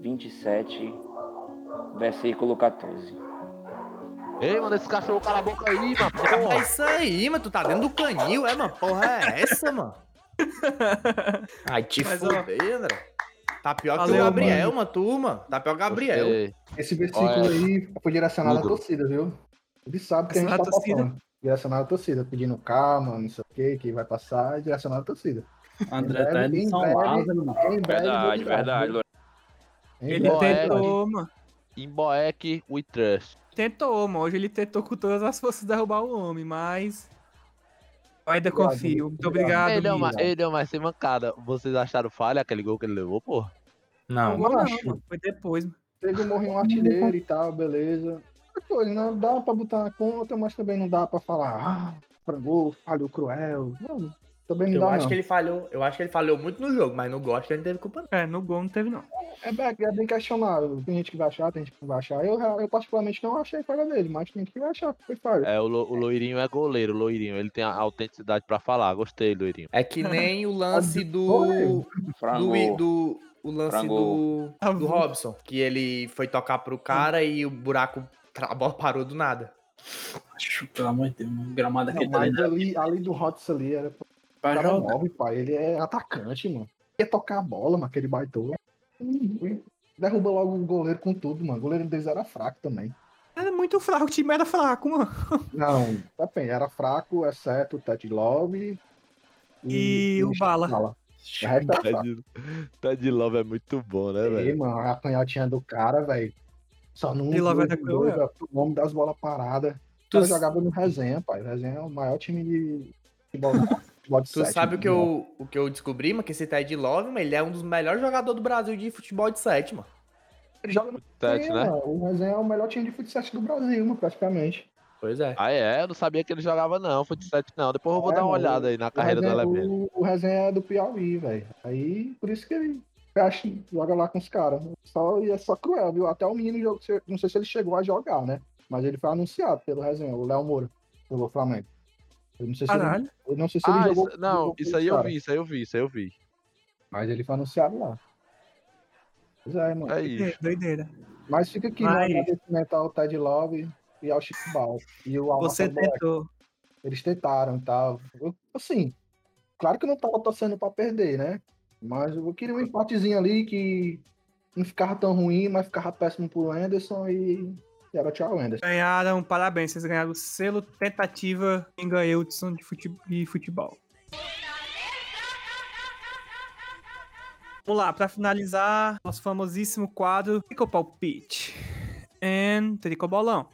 27, versículo 14. Ei, mano, esse cachorro cala a boca aí, mano. É porra. isso aí, mano, tu tá dentro do canil, é, mano? Porra é essa, mano? Ai, te Mas, ó, fuder, André. Tá pior que o valeu, Gabriel, mano, tu, mano. Tá pior que o Gabriel. Gostei. Esse versículo Olha, aí foi direcionado à Hugo. torcida, viu? Ele sabe que a gente tá Direcionado à torcida. passando. Direcionado à torcida, pedindo calma, não sei o que, que vai passar, direcionado à torcida. André tá breve, indo em em São. Lázaro, mano. Em breve, Verdade, verdade, Em Ele é, tentou, mano. Em Boeck, we trust. Tentou, mano. Hoje ele tentou com todas as forças derrubar o homem, mas. Eu ainda Obrigado, confio. Muito obrigado. Ele deu, uma, ele deu mais sem mancada. Vocês acharam falha aquele gol que ele levou, pô? Não. Não, não, acho. Foi depois. Teve um morrinho artilheiro e tal, beleza. Depois, não dá pra botar na conta, mas também não dá pra falar, ah, frangou, falhou cruel. Não, também não Eu dá, acho não. que ele falhou. Eu acho que ele falhou muito no jogo, mas no gosto ele não teve culpa, não. É, no gol não teve, não. É, bem- é bem questionável. Tem gente que vai achar, tem gente que não vai achar. Eu, eu particularmente não achei falha dele, mas tem gente que vai achar que foi falha. É, o, Lo- o Loirinho é goleiro, o Loirinho. Ele tem a autenticidade pra falar. Gostei, Loirinho. É que nem o lance do. Do, do o lance do, do Robson, que ele foi tocar pro cara e o buraco, a bola parou do nada. Acho, Pelo amor de Deus, o gramado aqui tá ali, ali do Hotz ali era pra cara jogar. pai. Ele é atacante, mano. Ia tocar a bola, mano, aquele baitola. Derruba logo o goleiro com tudo, mano. O goleiro deles era fraco também. Era muito fraco, o time era fraco, mano. Não, depende. Era fraco, exceto o Ted Love E o Bala. O era fraco. Ted, Love é muito bom, né, Ei, velho? mano, a canhotinha do cara, velho. Só não Ted Love era dois, cruel. dois, o nome das bolas paradas. Tu, cara jogava no resenha, pai. O resenha é o maior time de futebol, tu sete, sabe o que, eu, o que eu descobri, mano? Que esse Ted Love, mano, ele é um dos melhores jogadores do Brasil de futebol de 7, mano. Ele joga no Sete, resenha, né? mano. O resenha é o melhor time de futsal do Brasil, mano, praticamente. Pois é. Ah, é? Eu não sabia que ele jogava, não. 7, não. Depois eu vou É, dar uma mano, olhada aí na carreira do elemento. o, o resenha é do Piauí, velho. Aí, por isso que ele acha, joga lá com os caras. Só, e é só cruel, viu? Até o menino, jogou- não sei se ele chegou a jogar, né? Mas ele foi anunciado pelo resenha, o Léo Moura, pelo Flamengo. Eu não sei se ele, Caralho. eu não sei se ele Ah, jogou. isso, não, jogou isso aí eu vi, isso aí eu vi, isso aí eu vi. Mas ele foi anunciado lá. Pois é, mano. É isso. Doideira. Mas fica aqui, Mas- né? Agradecimento ao Ted Love e ao Chico Bal. E o Você tentou. Eles tentaram e tal. Eu, assim, claro que eu não tava torcendo pra perder, né? Mas eu queria um empatezinho ali que não ficava tão ruim, mas ficava péssimo pro Anderson e era tchau, Anderson. Ganharam, parabéns. Vocês ganharam o selo tentativa em Gaelson de, fute- de futebol. Vamos lá, pra finalizar, nosso famosíssimo quadro Trico Palpite. And Trico Bolão.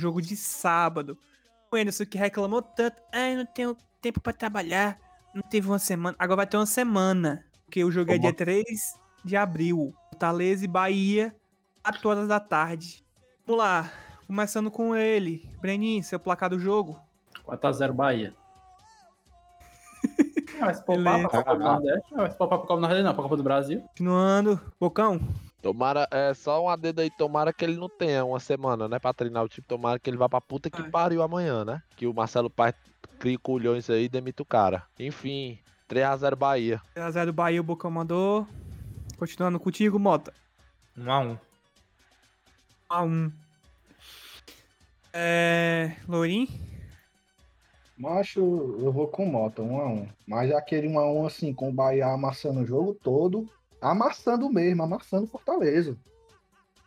Jogo de sábado. O Anderson que reclamou tanto. Ai, não tenho tempo pra trabalhar. Não teve uma semana. Agora vai ter uma semana. Porque o jogo é dia 3 de abril. Fortaleza e Bahia, 4 horas da tarde. Vamos lá. Começando com ele. Breninho, seu placar do jogo. 4x0 Bahia. Não, vai se poupar pra Copa do Nordeste. Não, vai se poupar pra Copa do Nordeste, não, pra Copa do Brasil. Continuando. Bocão. Tomara, é só um adendo aí, tomara que ele não tenha uma semana, né, pra treinar o time, tomara que ele vá pra puta que Ai. pariu amanhã, né? Que o Marcelo Paz cria culhões aí e demite o cara. Enfim, 3x0 Bahia. 0 Bahia, o Bocão mandou. Continuando contigo, Mota. 1x1. 1x1. É. Lourim. Macho, eu vou com Mota, 1 a 1 Mas é aquele 1 a 1 assim, com o Bahia amassando o jogo todo, amassando mesmo, amassando Fortaleza.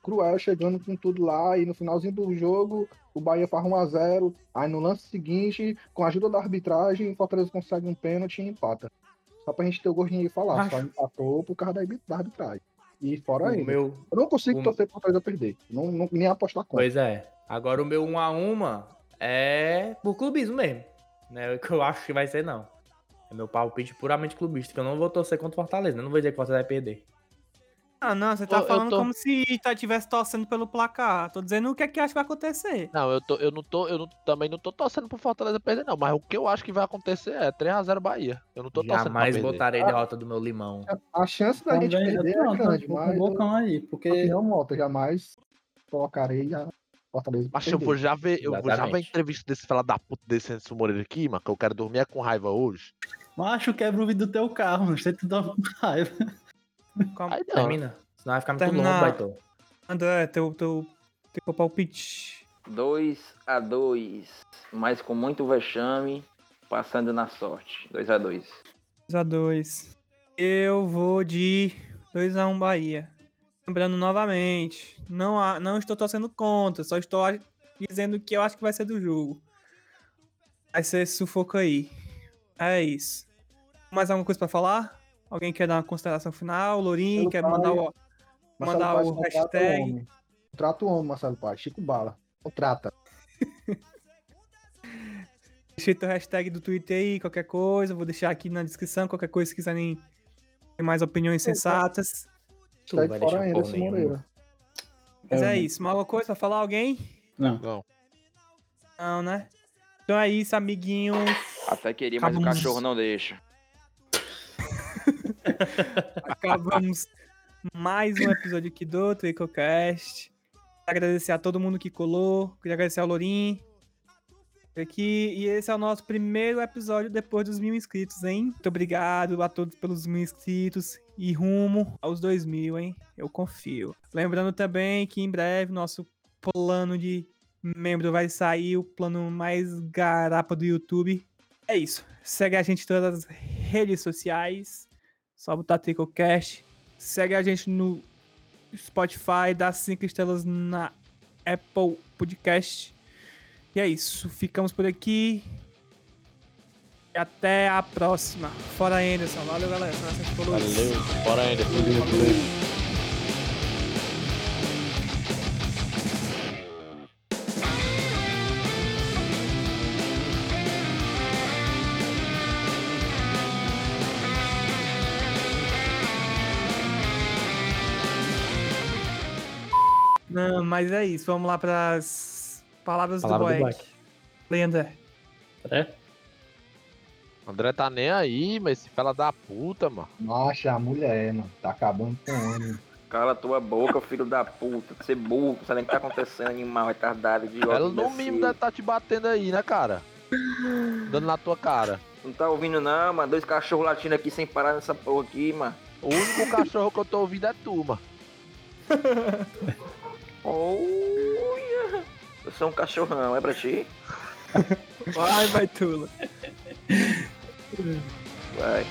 cruel, chegando com tudo lá, e no finalzinho do jogo, o Bahia faz 1x0, aí no lance seguinte, com a ajuda da arbitragem, o Fortaleza consegue um pênalti e empata. Só pra gente ter o gostinho de falar, Acho- só empatou por causa da arbitragem. E fora O ele. meu, Eu não consigo o- torcer pro Fortaleza perder. Não, não, nem apostar contra. Pois é. Agora o meu 1 a 1 mano, é por clubismo mesmo. Não é o que eu acho que vai ser, não. É meu palpite puramente clubista, que eu não vou torcer contra o Fortaleza. né? Não vou dizer que o Fortaleza vai perder. Ah, não, você tá Eu- eu falando tô- como se estivesse torcendo pelo placar. Tô dizendo o que é que acho que vai acontecer. Não, eu, tô, eu não tô, eu não- também não tô torcendo pro Fortaleza perder, não. Mas o que eu acho que vai acontecer é 3x0 Bahia. Eu não tô torcendo Jamais pra perder. botarei derrota do meu limão. A chance da gente Também, perder é grande, com mas o bocão aí, porque opinião moto, jamais colocarei a Fortaleza Mas eu vou já ver, eu vou já ver a entrevista desse fela da puta desse Anderson Moreira aqui, mano, que eu quero dormir é com raiva hoje. macho quebra o vidro do teu carro, mano. Você te dá uma raiva. Calma. Aí não. Termina. Senão vai ficar muito Terminar. longo, Baitô. André, teu, teu, teu palpite. 2 a 2 mas com muito vexame, passando na sorte. 2 a 2 2x2. Eu vou de 2x1 Bahia. Lembrando novamente, não, há- não estou torcendo contra, só estou a- dizendo o que eu acho que vai ser do jogo. Vai ser sufoco aí. É isso. Mais alguma coisa pra falar? Alguém quer dar uma consideração final? Lourinho, quer pai, mandar o, Marcelo mandar Paz o hashtag? homem. Contrata o homem, Marcelo Paz. Chico Bala. Contrata. Deixa teu hashtag do Twitter aí, qualquer coisa. Vou deixar aqui na descrição. Qualquer coisa, se quiserem ter mais opiniões sensatas. Tu Sai vai fora deixar ainda, porra. Moreira. Mas é É, isso. Mais alguma coisa pra falar? Alguém? Não. Não. Não, né? Então é isso, amiguinhos. Até queria, mas o Acabamos. cachorro não deixa. Acabamos mais um episódio aqui do TricoCast. Agradecer a todo mundo que colou. Queria agradecer ao Lourim. Aqui, e esse é o nosso primeiro episódio depois dos mil inscritos, hein? Muito obrigado a todos pelos mil inscritos e rumo aos dois mil, hein? Eu confio. Lembrando também que em breve nosso plano de membro vai sair, o plano mais garapa do YouTube. É isso. Segue a gente em todas as redes sociais. Só botar TricoCast. Segue a gente no Spotify, dá cinco estrelas na Apple Podcast. E é isso. Ficamos por aqui. E até a próxima. Fora Anderson. Valeu, galera. Valeu. Bora ainda. Não, mas é isso. Vamos lá para as palavras Palavra do do Boeck. Black. Leandro. É? André tá nem aí, mas esse fela da puta, mano. Macha, a mulher, mano. Tá acabando com o homem. Cala tua boca, filho da puta. Você burro, não sabe nem o que tá acontecendo, animal retardado, idiota. Ela no mínimo deve tá te batendo aí, né, cara? Dando na tua cara. Não tá ouvindo não, mano. Dois cachorros latindo aqui sem parar nessa porra aqui, mano. O único cachorro que eu tô ouvindo é tu, mano. Olha. Eu sou um cachorrão, é pra ti? Vai, vai, Tula. Vai.